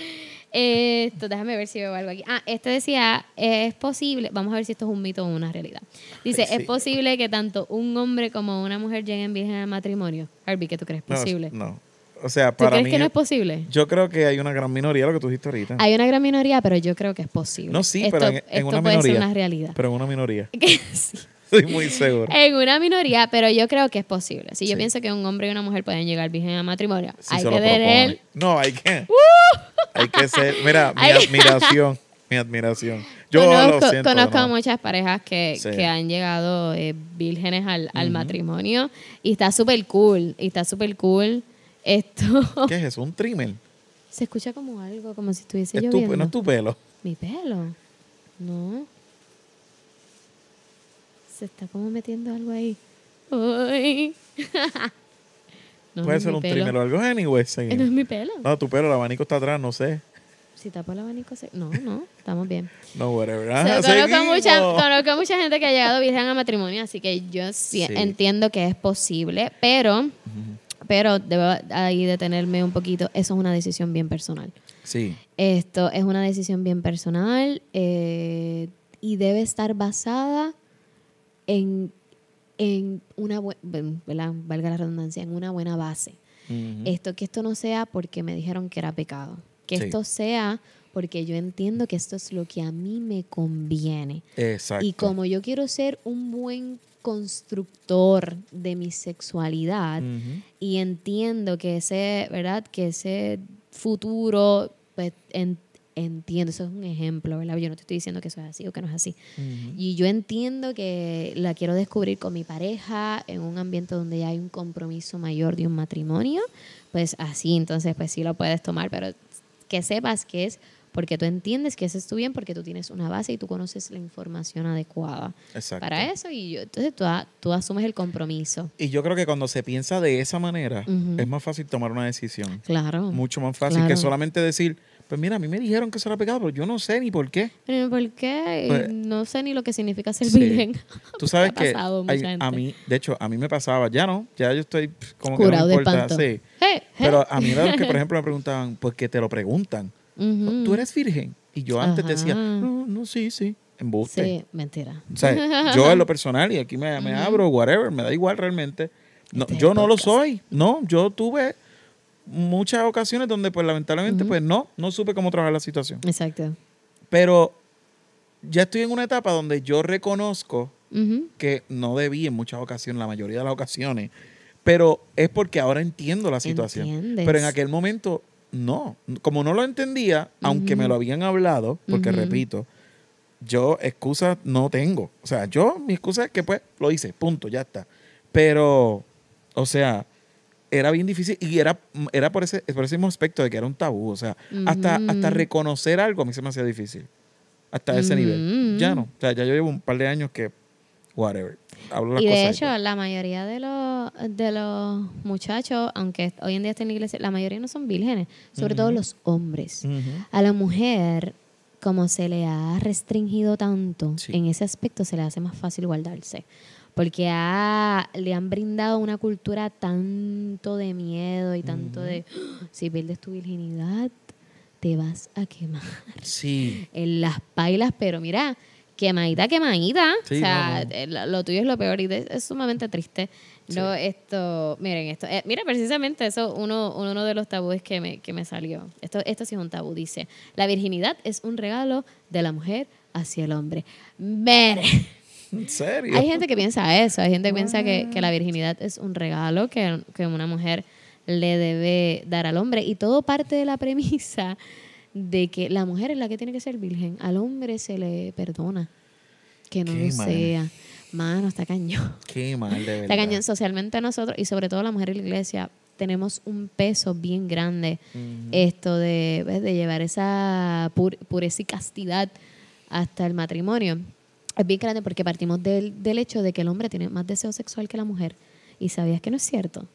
Esto, déjame ver si veo algo aquí. Ah, este decía, es posible, vamos a ver si esto es un mito o una realidad. Dice, Ay, sí. es posible que tanto un hombre como una mujer lleguen virgen al matrimonio. Harvey, ¿qué tú crees? ¿Posible? No. O sea, ¿Tú para crees mí. que no es posible? Yo creo que hay una gran minoría, lo que tú dijiste ahorita. Hay una gran minoría, pero yo creo que es posible. no, sí, esto, pero en, en esto una puede minoría. ser una realidad. Pero en una minoría. Sí. Estoy muy seguro. En una minoría, pero yo creo que es posible. Si yo Sí. pienso que un hombre y una mujer pueden llegar virgen a matrimonio, Si hay que tener. No, hay que. Hay que ser. Mira, mi admiración. Mi admiración. Yo conozco, lo siento. conozco no. a muchas parejas que, Sí. que han llegado eh, vírgenes al, al matrimonio y está súper cool. Y está súper cool. Esto ¿Qué es eso? ¿Un trimmer? se escucha como algo, como si estuviese Es tu, lloviendo. no es tu pelo. Mi pelo. No. Se está como metiendo algo ahí. Ay. no, Puede ser un pelo. trimmer o algo. Anyway, Eh, No seguimos. es mi pelo. No, tu pelo, el abanico está atrás, no sé. Si tapo el abanico, se... no, no, estamos bien. No, whatever. So, Ajá, conozco, seguimos. mucha, conozco mucha gente que ha llegado virgen a matrimonio, así que yo sí, Sí. entiendo que es posible, pero, pero debo ahí detenerme un poquito. Eso es una decisión bien personal. Sí. Esto es una decisión bien personal eh, y debe estar basada en, en una buena, valga la redundancia, en una buena base. Ujú. Esto, que esto no sea porque me dijeron que era pecado. Que Sí. esto sea porque yo entiendo que esto es lo que a mí me conviene. Exacto. Y como yo quiero ser un buen constructor de mi sexualidad Ujú. y entiendo que ese, ¿verdad? Que ese futuro, pues en- entiendo, eso es un ejemplo, ¿verdad? Yo no te estoy diciendo que eso es así o que no es así. Y yo entiendo que la quiero descubrir con mi pareja en un ambiente donde ya hay un compromiso mayor de un matrimonio, pues así, entonces pues sí lo puedes tomar, pero que sepas que es porque tú entiendes que ese es tu bien, porque tú tienes una base y tú conoces la información adecuada Exacto. para eso y yo, entonces tú, tú asumes el compromiso. Y yo creo que cuando se piensa de esa manera, es más fácil tomar una decisión. Claro. Mucho más fácil Claro. que solamente decir, pues mira, a mí me dijeron que eso era pecado, pero yo no sé ni por qué. Pero ¿Por qué? Pues- no sé ni lo que significa ser Sí. virgen. Tú sabes que hay- a mí, de hecho, a mí me pasaba, ya no, ya yo estoy como que Curado no de me importa, espanto. sí. Hey, Pero a mí era los que, por ejemplo, me preguntaban, porque te lo preguntan, Ujú. ¿tú eres virgen? Y yo antes decía, no, no, sí, sí, embuste. Sí, mentira. O sea, yo en lo personal, y aquí me, me abro, whatever, me da igual realmente. No, Este es yo no lo soy. No, yo tuve muchas ocasiones donde, pues, lamentablemente, pues, no, no supe cómo trabajar la situación. Exacto. Pero ya estoy en una etapa donde yo reconozco que no debí en muchas ocasiones, la mayoría de las ocasiones, pero es porque ahora entiendo la situación. Entiendes. Pero en aquel momento, no. Como no lo entendía, aunque me lo habían hablado, porque repito, yo excusas no tengo. O sea, yo, mi excusa es que pues lo hice, punto, ya está. Pero, o sea, era bien difícil y era, era por, ese, por ese mismo aspecto de que era un tabú. O sea, hasta, Ujú. hasta reconocer algo a mí se me hacía difícil. Hasta ese Ujú. nivel. Ya no. O sea, ya yo llevo un par de años que, whatever. Hablo las Y de cosas hecho, ya. la mayoría de los, de los muchachos, aunque hoy en día estén en la iglesia, la mayoría no son vírgenes, sobre todo los hombres. A la mujer, como se le ha restringido tanto, Sí. en ese aspecto se le hace más fácil guardarse. Porque ha- le han brindado una cultura tanto de miedo y tanto de, "Ah, si pierdes tu virginidad, te vas a quemar Sí. en las pailas, pero mira, quemadita, quemadita. Sí, o sea, no, no. eh, Lo, tuyo es lo peor y es sumamente triste. No, esto, miren esto. eh, mira, precisamente eso, uno, uno de los tabúes que me, que me salió. Esto, esto sí es un tabú. Dice, la virginidad es un regalo de la mujer hacia el hombre. Mire, ¿En serio? hay gente que piensa eso. Hay gente que piensa que, que la virginidad es un regalo que, que una mujer le debe dar al hombre. Y todo parte de la premisa de que la mujer es la que tiene que ser virgen. Al hombre se le perdona que no Qué lo mal. sea. Mano, está cañón. Qué mal, de verdad. Está cañón. Socialmente nosotros, y sobre todo la mujer en la iglesia, tenemos un peso bien grande esto de, de llevar esa pur- pureza y castidad hasta el matrimonio. Es bien grande porque partimos del, del hecho de que el hombre tiene más deseo sexual que la mujer. ¿Y sabías que no es cierto?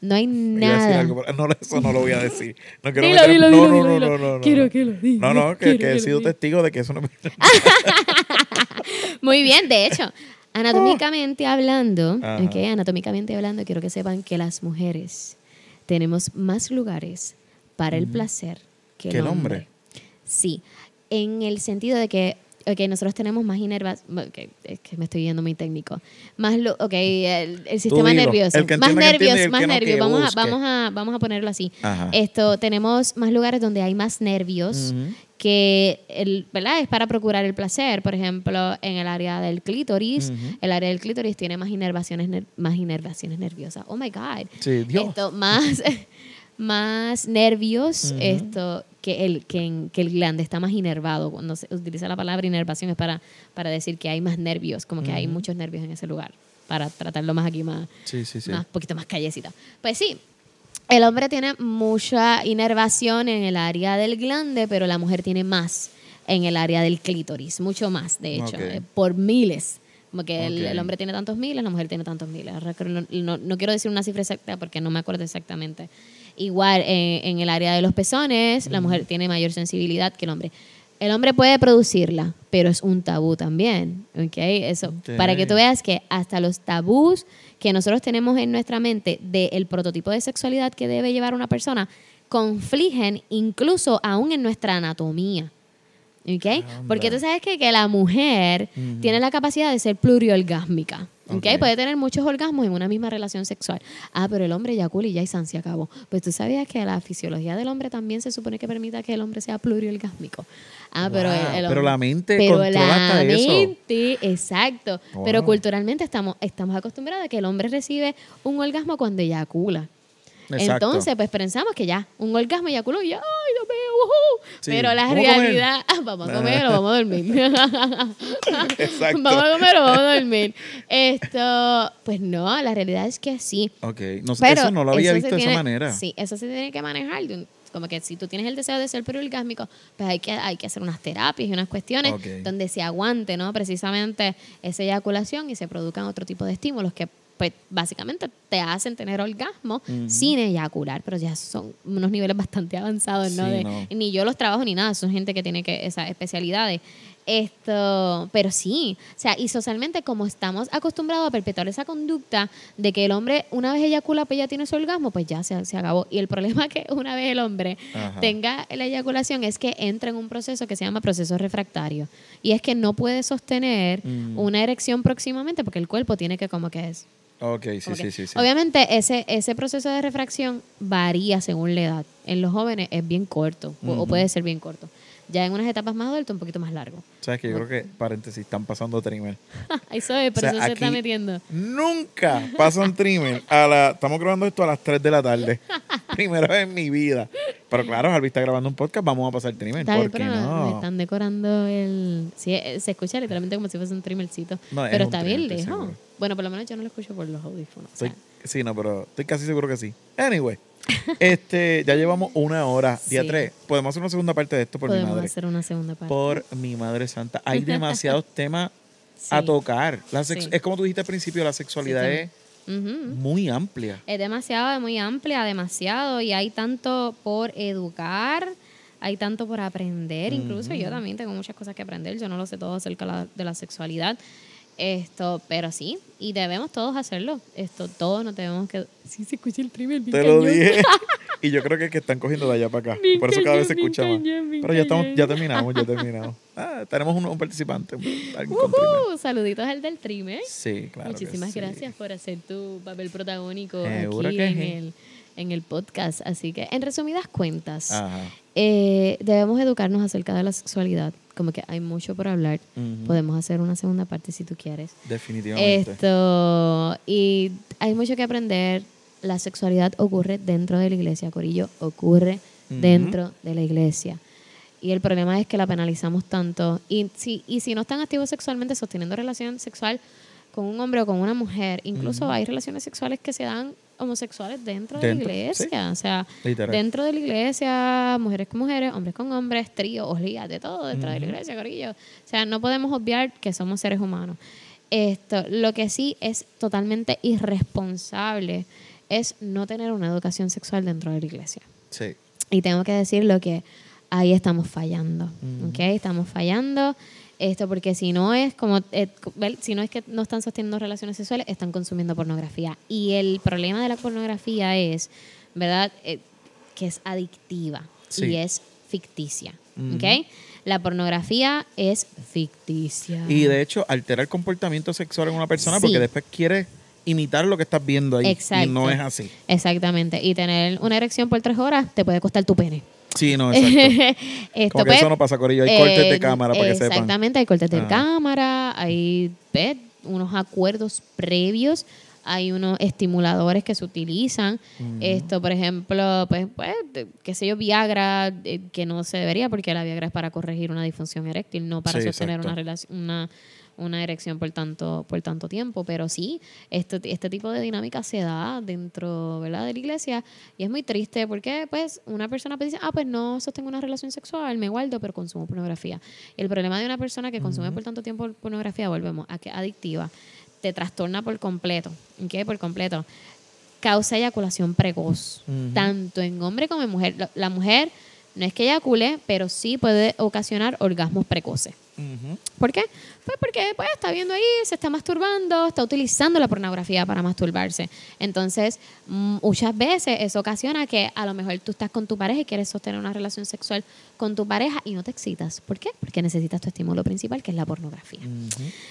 No hay nada. algo, no, eso no lo voy a decir. No quiero Dilo, meter- dilo, no, dilo, no, no, no, no, no, Quiero no. que lo digas, No, no, que, quiero que he sido testigo de que eso no me... Muy bien, de hecho, anatómicamente hablando, Ajá. ok, anatómicamente hablando, quiero que sepan que las mujeres tenemos más lugares para el placer que el, el hombre. hombre. Sí, en el sentido de que, ok, nosotros tenemos más inervación, ok, es que me estoy yendo muy técnico, más, lo, ok, el, el sistema dilo. nervioso, El más nervios, más no, nervios, vamos a, vamos, a, vamos a ponerlo así. Ajá. Esto, tenemos más lugares donde hay más nervios que el, ¿verdad? es para procurar el placer. Por ejemplo, en el área del clítoris, el área del clítoris tiene más inervaciones, ner- más inervaciones nerviosas. Oh my God. Sí, Dios. Esto, más, más nervios esto, que, el, que, que el glande está más inervado. Cuando se utiliza la palabra inervación es para, para decir que hay más nervios, como que hay Ujú. muchos nervios en ese lugar, para tratarlo más aquí, más, Sí, sí, sí. más poquito más callecita. Pues sí, el hombre tiene mucha inervación en el área del glande, pero la mujer tiene más en el área del clítoris, mucho más, de hecho, Ok. eh, por miles. Como que el, Ok. el hombre tiene tantos miles, la mujer tiene tantos miles. No, no- no quiero decir una cifra exacta porque no me acuerdo exactamente. Igual eh, en el área de los pezones, la mujer tiene mayor sensibilidad que el hombre. El hombre puede producirla, pero es un tabú también. ¿ok? Eso, Ok. Para que tú veas que hasta los tabús que nosotros tenemos en nuestra mente del prototipo de sexualidad que debe llevar una persona confligen incluso aún en nuestra anatomía. ¿Ok? Porque tú sabes que, que la mujer tiene la capacidad de ser pluriorgásmica. ¿Ok? Ok. Puede tener muchos orgasmos en una misma relación sexual. Ah, pero el hombre eyacula y ya y san se acabó. Pues tú sabías que la fisiología del hombre también se supone que permita que el hombre sea pluriorgásmico. Ah, pero el, el pero hombre- la mente pero controla la hasta eso. mente, exacto. Pero culturalmente estamos, estamos acostumbrados a que el hombre recibe un orgasmo cuando eyacula. Exacto. Entonces, pues pensamos que ya, un orgasmo eyaculó y ya, ¡ay, Dios mío! Pero la realidad, vamos a comer o vamos a dormir. Exacto. vamos a comer o vamos a dormir. Esto, pues no, la realidad es que sí. Ok, no, Pero eso no lo había visto de esa manera. Sí, eso se tiene que manejar. de un- Como que si tú tienes el deseo de ser periorgásmico, pues hay que, hay que hacer unas terapias y unas cuestiones donde se aguante, ¿no? Precisamente esa eyaculación y se produzcan otro tipo de estímulos que, pues, básicamente te hacen tener orgasmo sin eyacular, pero ya son unos niveles bastante avanzados, ¿no? Sí, De- no. Ni yo los trabajo ni nada, son gente que tiene que esas especialidades. Esto, pero sí, o sea, y socialmente como estamos acostumbrados a perpetuar esa conducta de que el hombre una vez eyacula pues ya tiene su orgasmo, pues ya se, se acabó. Y el problema que una vez el hombre Ajá. tenga la eyaculación es que entra en un proceso que se llama proceso refractario. Y es que no puede sostener Mm. una erección próximamente porque el cuerpo tiene que como que es. Ok, sí, sí, sí, sí. Obviamente ese, ese proceso de refracción varía según la edad. En los jóvenes es bien corto o- o puede ser bien corto. Ya en unas etapas más adultas un poquito más largo. Sabes que yo creo que, paréntesis, están pasando trimmer. Ahí soy, por O sea, eso se está metiendo. Nunca pasan trimmer. A la, estamos grabando esto a las 3 de la tarde. Primera vez en mi vida. Pero claro, Harvey está grabando un podcast, vamos a pasar trimmer. ¿Por qué pero me no? están decorando el... Sí, eh, se escucha literalmente como si fuese un trimmercito. No, pero está bien lejos. Bueno, por lo menos yo no lo escucho por los audífonos. o sea, Estoy- sí, no, pero estoy casi seguro que sí. Anyway, este, ya llevamos una hora, día Sí. 3. Podemos hacer una segunda parte de esto por mi podemos madre. hacer una segunda parte. Por mi madre santa. Hay demasiados temas a tocar. La sex- Sí. Es como tú dijiste al principio, la sexualidad es muy amplia. Es demasiado, es muy amplia, demasiado, y hay tanto por educar, hay tanto por aprender, incluso yo también tengo muchas cosas que aprender, yo no lo sé todo acerca la- de la sexualidad, esto, pero sí, y debemos todos hacerlo, esto, todos nos tenemos que... Sí, se escucha el primer Te lo dije. y yo creo que es que están cogiendo de allá para acá. Bien Por eso cada vez se escucha más. cañón, Pero ya estamos, ya terminamos, ya terminamos. Ah, tenemos un, un participante. alguien con saluditos al del trimmer. Sí, claro. que Muchísimas sí. gracias por hacer tu papel protagónico Seguro aquí que en sí. el, en el podcast. Así que, en resumidas cuentas, Ajá. eh, debemos educarnos acerca de la sexualidad. Como que hay mucho por hablar. Podemos hacer una segunda parte si tú quieres. Definitivamente. Esto, y hay mucho que aprender. La sexualidad ocurre dentro de la iglesia, Corillo, ocurre dentro de la iglesia. Y el problema es que la penalizamos tanto. Y si, y si no están activos sexualmente, sosteniendo relación sexual con un hombre o con una mujer, incluso hay relaciones sexuales que se dan homosexuales dentro, Dentro, de la iglesia. O sea, Literal. dentro de la iglesia, mujeres con mujeres, hombres con hombres, tríos, orgías, de todo dentro de la iglesia, Corillo. O sea, no podemos obviar que somos seres humanos. Esto, lo que sí es totalmente irresponsable es no tener una educación sexual dentro de la iglesia. Sí. Y tengo que decirlo que ahí estamos fallando. ¿ok? Estamos fallando. Esto porque si no es como eh, si no es que no están sosteniendo relaciones sexuales, están consumiendo pornografía. Y el problema de la pornografía es, ¿verdad? Eh, que es adictiva Sí. y es ficticia. ¿ok? La pornografía es ficticia. Y de hecho, altera el comportamiento sexual en una persona Sí. porque después quiere imitar lo que estás viendo ahí. Exacto. Y no es así. Exactamente. Y tener una erección por tres horas te puede costar tu pene. Sí, no, exacto. Esto, Como que pues, eso no pasa, Corillo. Hay cortes de Eh, cámara para que sepan. Exactamente, hay cortes de Ajá. cámara, hay pues, unos acuerdos previos, hay unos estimuladores que se utilizan. Esto, por ejemplo, pues, pues, qué sé yo, Viagra, eh, que no se debería porque la Viagra es para corregir una disfunción eréctil, no para Sí, sostener exacto. una relación, una una erección por tanto por tanto tiempo, pero sí, este, este tipo de dinámica se da dentro ¿verdad? de la iglesia y es muy triste porque pues una persona pues, dice, ah, pues no sostengo una relación sexual, me guardo, pero consumo pornografía. El problema de una persona que consume por tanto tiempo pornografía, volvemos a que adictiva, te trastorna por completo, ¿ok? Por completo. Causa eyaculación precoz, tanto en hombre como en mujer. La- La mujer no es que eyacule, pero sí puede ocasionar orgasmos precoces. Ujú. ¿Por qué? Pues porque pues, está viendo ahí, se está masturbando, está utilizando la pornografía para masturbarse. Entonces, mm, muchas veces eso ocasiona que a lo mejor tú estás con tu pareja y quieres sostener una relación sexual con tu pareja y no te excitas. ¿Por qué? Porque necesitas tu estímulo principal, que es la pornografía.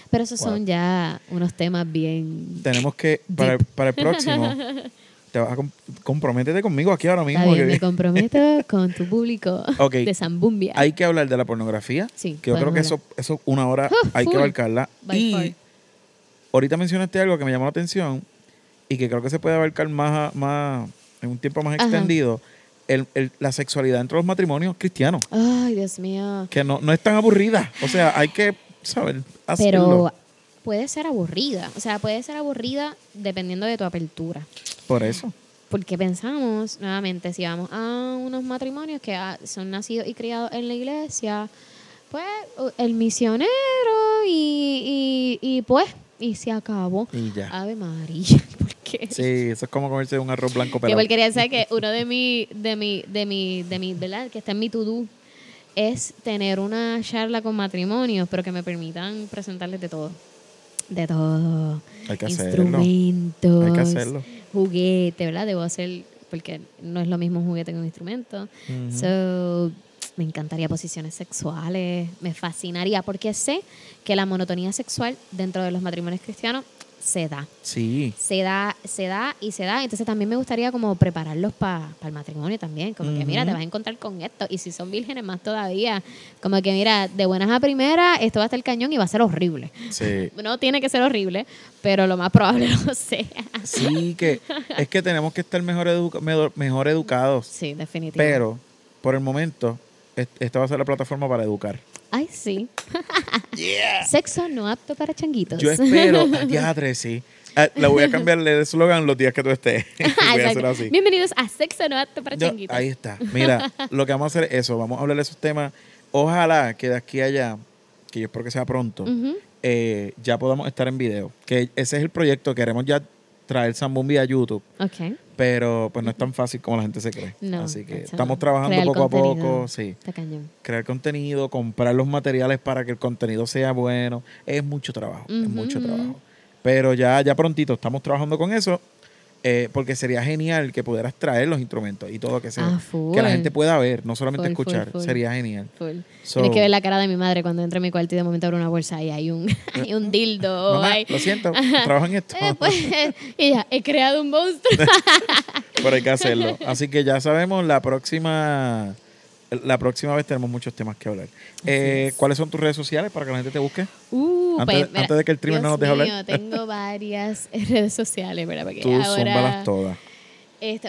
Pero esos Wow. son ya unos temas bien... Tenemos que, para, para el próximo, te vas a com- comprométete conmigo aquí ahora mismo. Está bien, que- me comprometo con tu público Ok. de Zambumbia. hay que hablar de la pornografía. Sí, que yo creo que eso, eso una hora Uh, hay que abarcarla. By y far. ahorita mencionaste algo que me llamó la atención y que creo que se puede abarcar más, más en un tiempo más Ajá. extendido. El, el- la sexualidad entre los matrimonios cristianos, Ay, Dios mío. que no, no es tan aburrida. O sea, hay que saber hacerlo. Pero puede ser aburrida. O sea, puede ser aburrida dependiendo de tu apertura. Por eso. Porque pensamos, nuevamente, si vamos a unos matrimonios que ah, son nacidos y criados en la iglesia, pues el misionero y, y, y pues, y se acabó. Y ya. Ave María, ¿por qué? Sí, eso es como comerse un arroz blanco Yo pelado. quería saber que uno de mi, de mi, de mi, de mi, ¿verdad? Que está en mi to-do es tener una charla con matrimonios, pero que me permitan presentarles de todo. De todo. Hay que hacerlo. Instrumentos. Hay que hacerlo. Juguete, ¿verdad? Debo hacer, porque no es lo mismo un juguete que un instrumento. So, me encantaría posiciones sexuales, me fascinaría, porque sé que la monotonía sexual dentro de los matrimonios cristianos se da Sí. se da, se da y se da. Entonces también me gustaría como prepararlos para el matrimonio también. Como que, mira, te vas a encontrar con esto. Y si son vírgenes, más todavía. Como que, mira, de buenas a primeras, esto va a estar cañón y va a ser horrible. Sí. No tiene que ser horrible, pero lo más probable lo sea. Sí, que es que tenemos que estar mejor, educa- mejor, mejor educados. Sí, definitivamente. Pero, por el momento, esta va a ser la plataforma para educar. Ay, sí. Sexo no apto para changuitos. Yo espero, diadre, sí. Ah, le voy a cambiarle el eslogan los días que tú estés. voy a hacer Exacto. así. Bienvenidos a Sexo no apto para Yo- changuitos. ahí está. Mira, lo que vamos a hacer es eso. Vamos a hablar de esos temas. Ojalá que de aquí a allá, que yo espero que sea pronto, eh, ya podamos estar en video. Que ese es el proyecto. Queremos ya traer Zambumbi a YouTube. Ok. Pero pues no es tan fácil como la gente se cree. No, Así que estamos trabajando Crear poco a poco. Sí. Crear contenido, comprar los materiales para que el contenido sea bueno. Es mucho trabajo. Es mucho trabajo. Pero ya, ya prontito estamos trabajando con eso. Eh, porque sería genial que pudieras traer los instrumentos y todo que sea. Ah, que la gente pueda ver, no solamente Full, escuchar. full. Sería genial. So- Tienes que ver la cara de mi madre cuando entra a mi cuarto y de momento abre una bolsa y hay un, hay un dildo. Mamá, hay- lo siento, trabajo en esto. Eh, pues, y ya, he creado un monstruo. Pero hay que hacerlo. Así que ya sabemos, la próxima la próxima vez tenemos muchos temas que hablar. Eh, es. ¿Cuáles son tus redes sociales para que la gente te busque? Uh, Antes- pues, mira, antes de que el trimmer no nos deje mío, hablar. tengo varias redes sociales, ¿verdad? Porque Tú ahora, todas.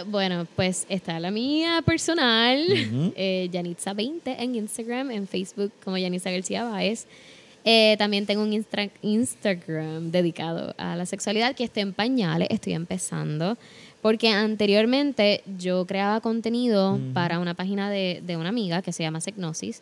Bueno, pues está la mía personal, Ujú. eh, Yanitza20 en Instagram, en Facebook como Yanitza García Báez. Eh, también tengo un Instagram dedicado a la sexualidad que está en pañales, estoy empezando. Porque anteriormente yo creaba contenido para una página de, de una amiga que se llama Segnosis.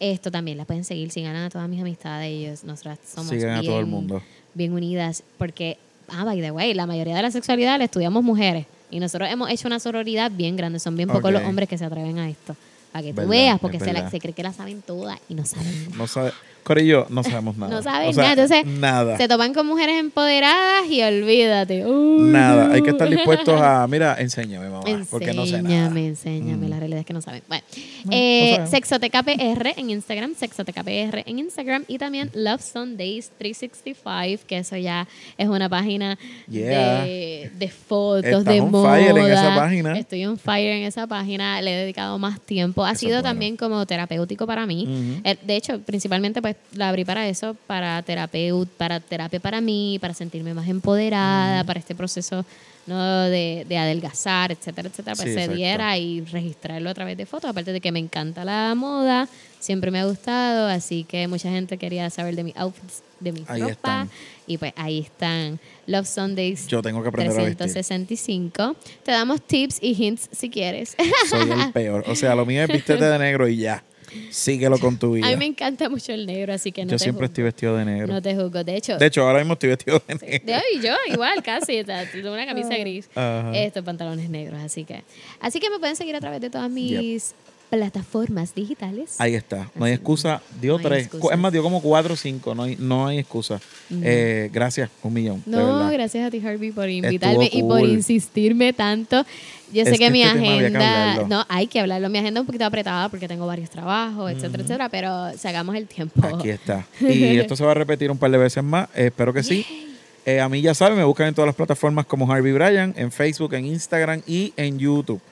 Esto también la pueden seguir, sigan a todas mis amistades, ellos, nosotras somos Sigan a todo el bien- mundo. bien unidas, porque, ah, by the way, la mayoría de la sexualidad la estudiamos mujeres. Y nosotros hemos hecho una sororidad bien grande. Son bien pocos los hombres que se atreven a esto. Para que tú Verdad, veas, porque se, la- se cree que la saben todas y no saben No sabe, Corillo, no sabemos nada. No saben O sea, nada. Entonces, nada. Se topan con mujeres empoderadas y olvídate. Uy, Nada. Hay que estar dispuestos a, mira, enséñame, mamá, porque no sé nada. Enséñame, enséñame. Mm. La realidad es que no saben. Bueno, No, eh, no sabemos. Sexoteca PR en Instagram, Sexoteca PR en Instagram y también Love Sundays 365, que eso ya es una página Yeah. de, de fotos, Estás de on moda. fire en esa página. Estoy on fire en esa página. Le he dedicado más tiempo. Ha Eso sido bueno. también como terapéutico para mí. Eh, De hecho, principalmente pues la abrí para eso, para terapeut, para terapia para mí, para sentirme más empoderada, para este proceso ¿no? de, de adelgazar, etcétera, etcétera, pues Sí, se diera y registrarlo a través de fotos. Aparte de que me encanta la moda, siempre me ha gustado, así que mucha gente quería saber de mis outfits, de mi Ahí ropa. están. Y pues ahí están Love Sundays Yo tengo que aprender a vestir. 365. Te damos tips y hints si quieres. Soy el peor. O sea, lo mío es vístete de negro y ya. Síguelo con tu vida. A mí me encanta mucho el negro, así que no Yo te siempre juzgo. estoy vestido de negro. No te juzgo. De hecho, De hecho, ahora mismo estoy vestido de negro. de hoy yo igual, casi. tengo una camisa gris, Ajá. estos pantalones negros, así que. Así que me pueden seguir a través de todas mis plataformas digitales. Ahí está. No hay excusa. Dio No tres. Es más, dio como cuatro o cinco. No hay, no hay excusa. Eh, gracias, un millón. No, gracias a ti, Harvey, por invitarme y por insistirme tanto. Yo sé Es que, que mi este agenda, no, hay que hablarlo. Mi agenda es un poquito apretada porque tengo varios trabajos, etcétera, etcétera, pero sacamos el tiempo. Aquí está. Y esto se va a repetir un par de veces más. Eh, espero que sí. Eh, a mí ya saben, me buscan en todas las plataformas como Harvey Bryan, en Facebook, en Instagram y en YouTube.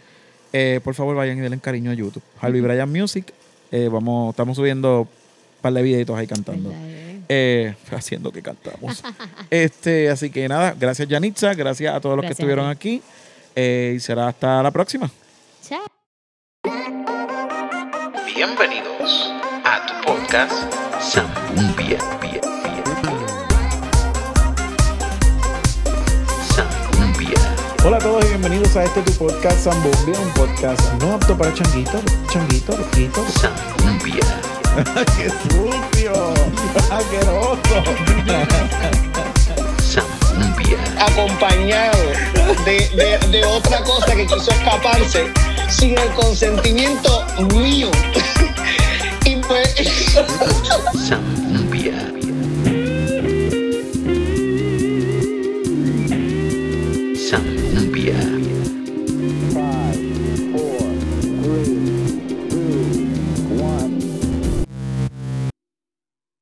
Eh, por favor, vayan y denle cariño a YouTube. Harvey Bryan Music. Eh, vamos, estamos subiendo un par de videitos ahí cantando. ¿Verdad, eh? Haciendo que cantamos. este, así que nada, gracias Yanitza, gracias a todos los Gracias que estuvieron aquí. Eh, y será hasta la próxima. Chao. Bienvenidos a tu podcast Zambumbia. Bia, bia, Zambumbia. Hola a todos y bienvenidos a este tu podcast Zambumbia, un podcast no apto para changuitos, changuitos, loquitos. Zambumbia. ¡Qué sucio! ¡Asqueroso! Acompañado de, de- otra cosa que quiso escaparse sin el consentimiento mío. y pues.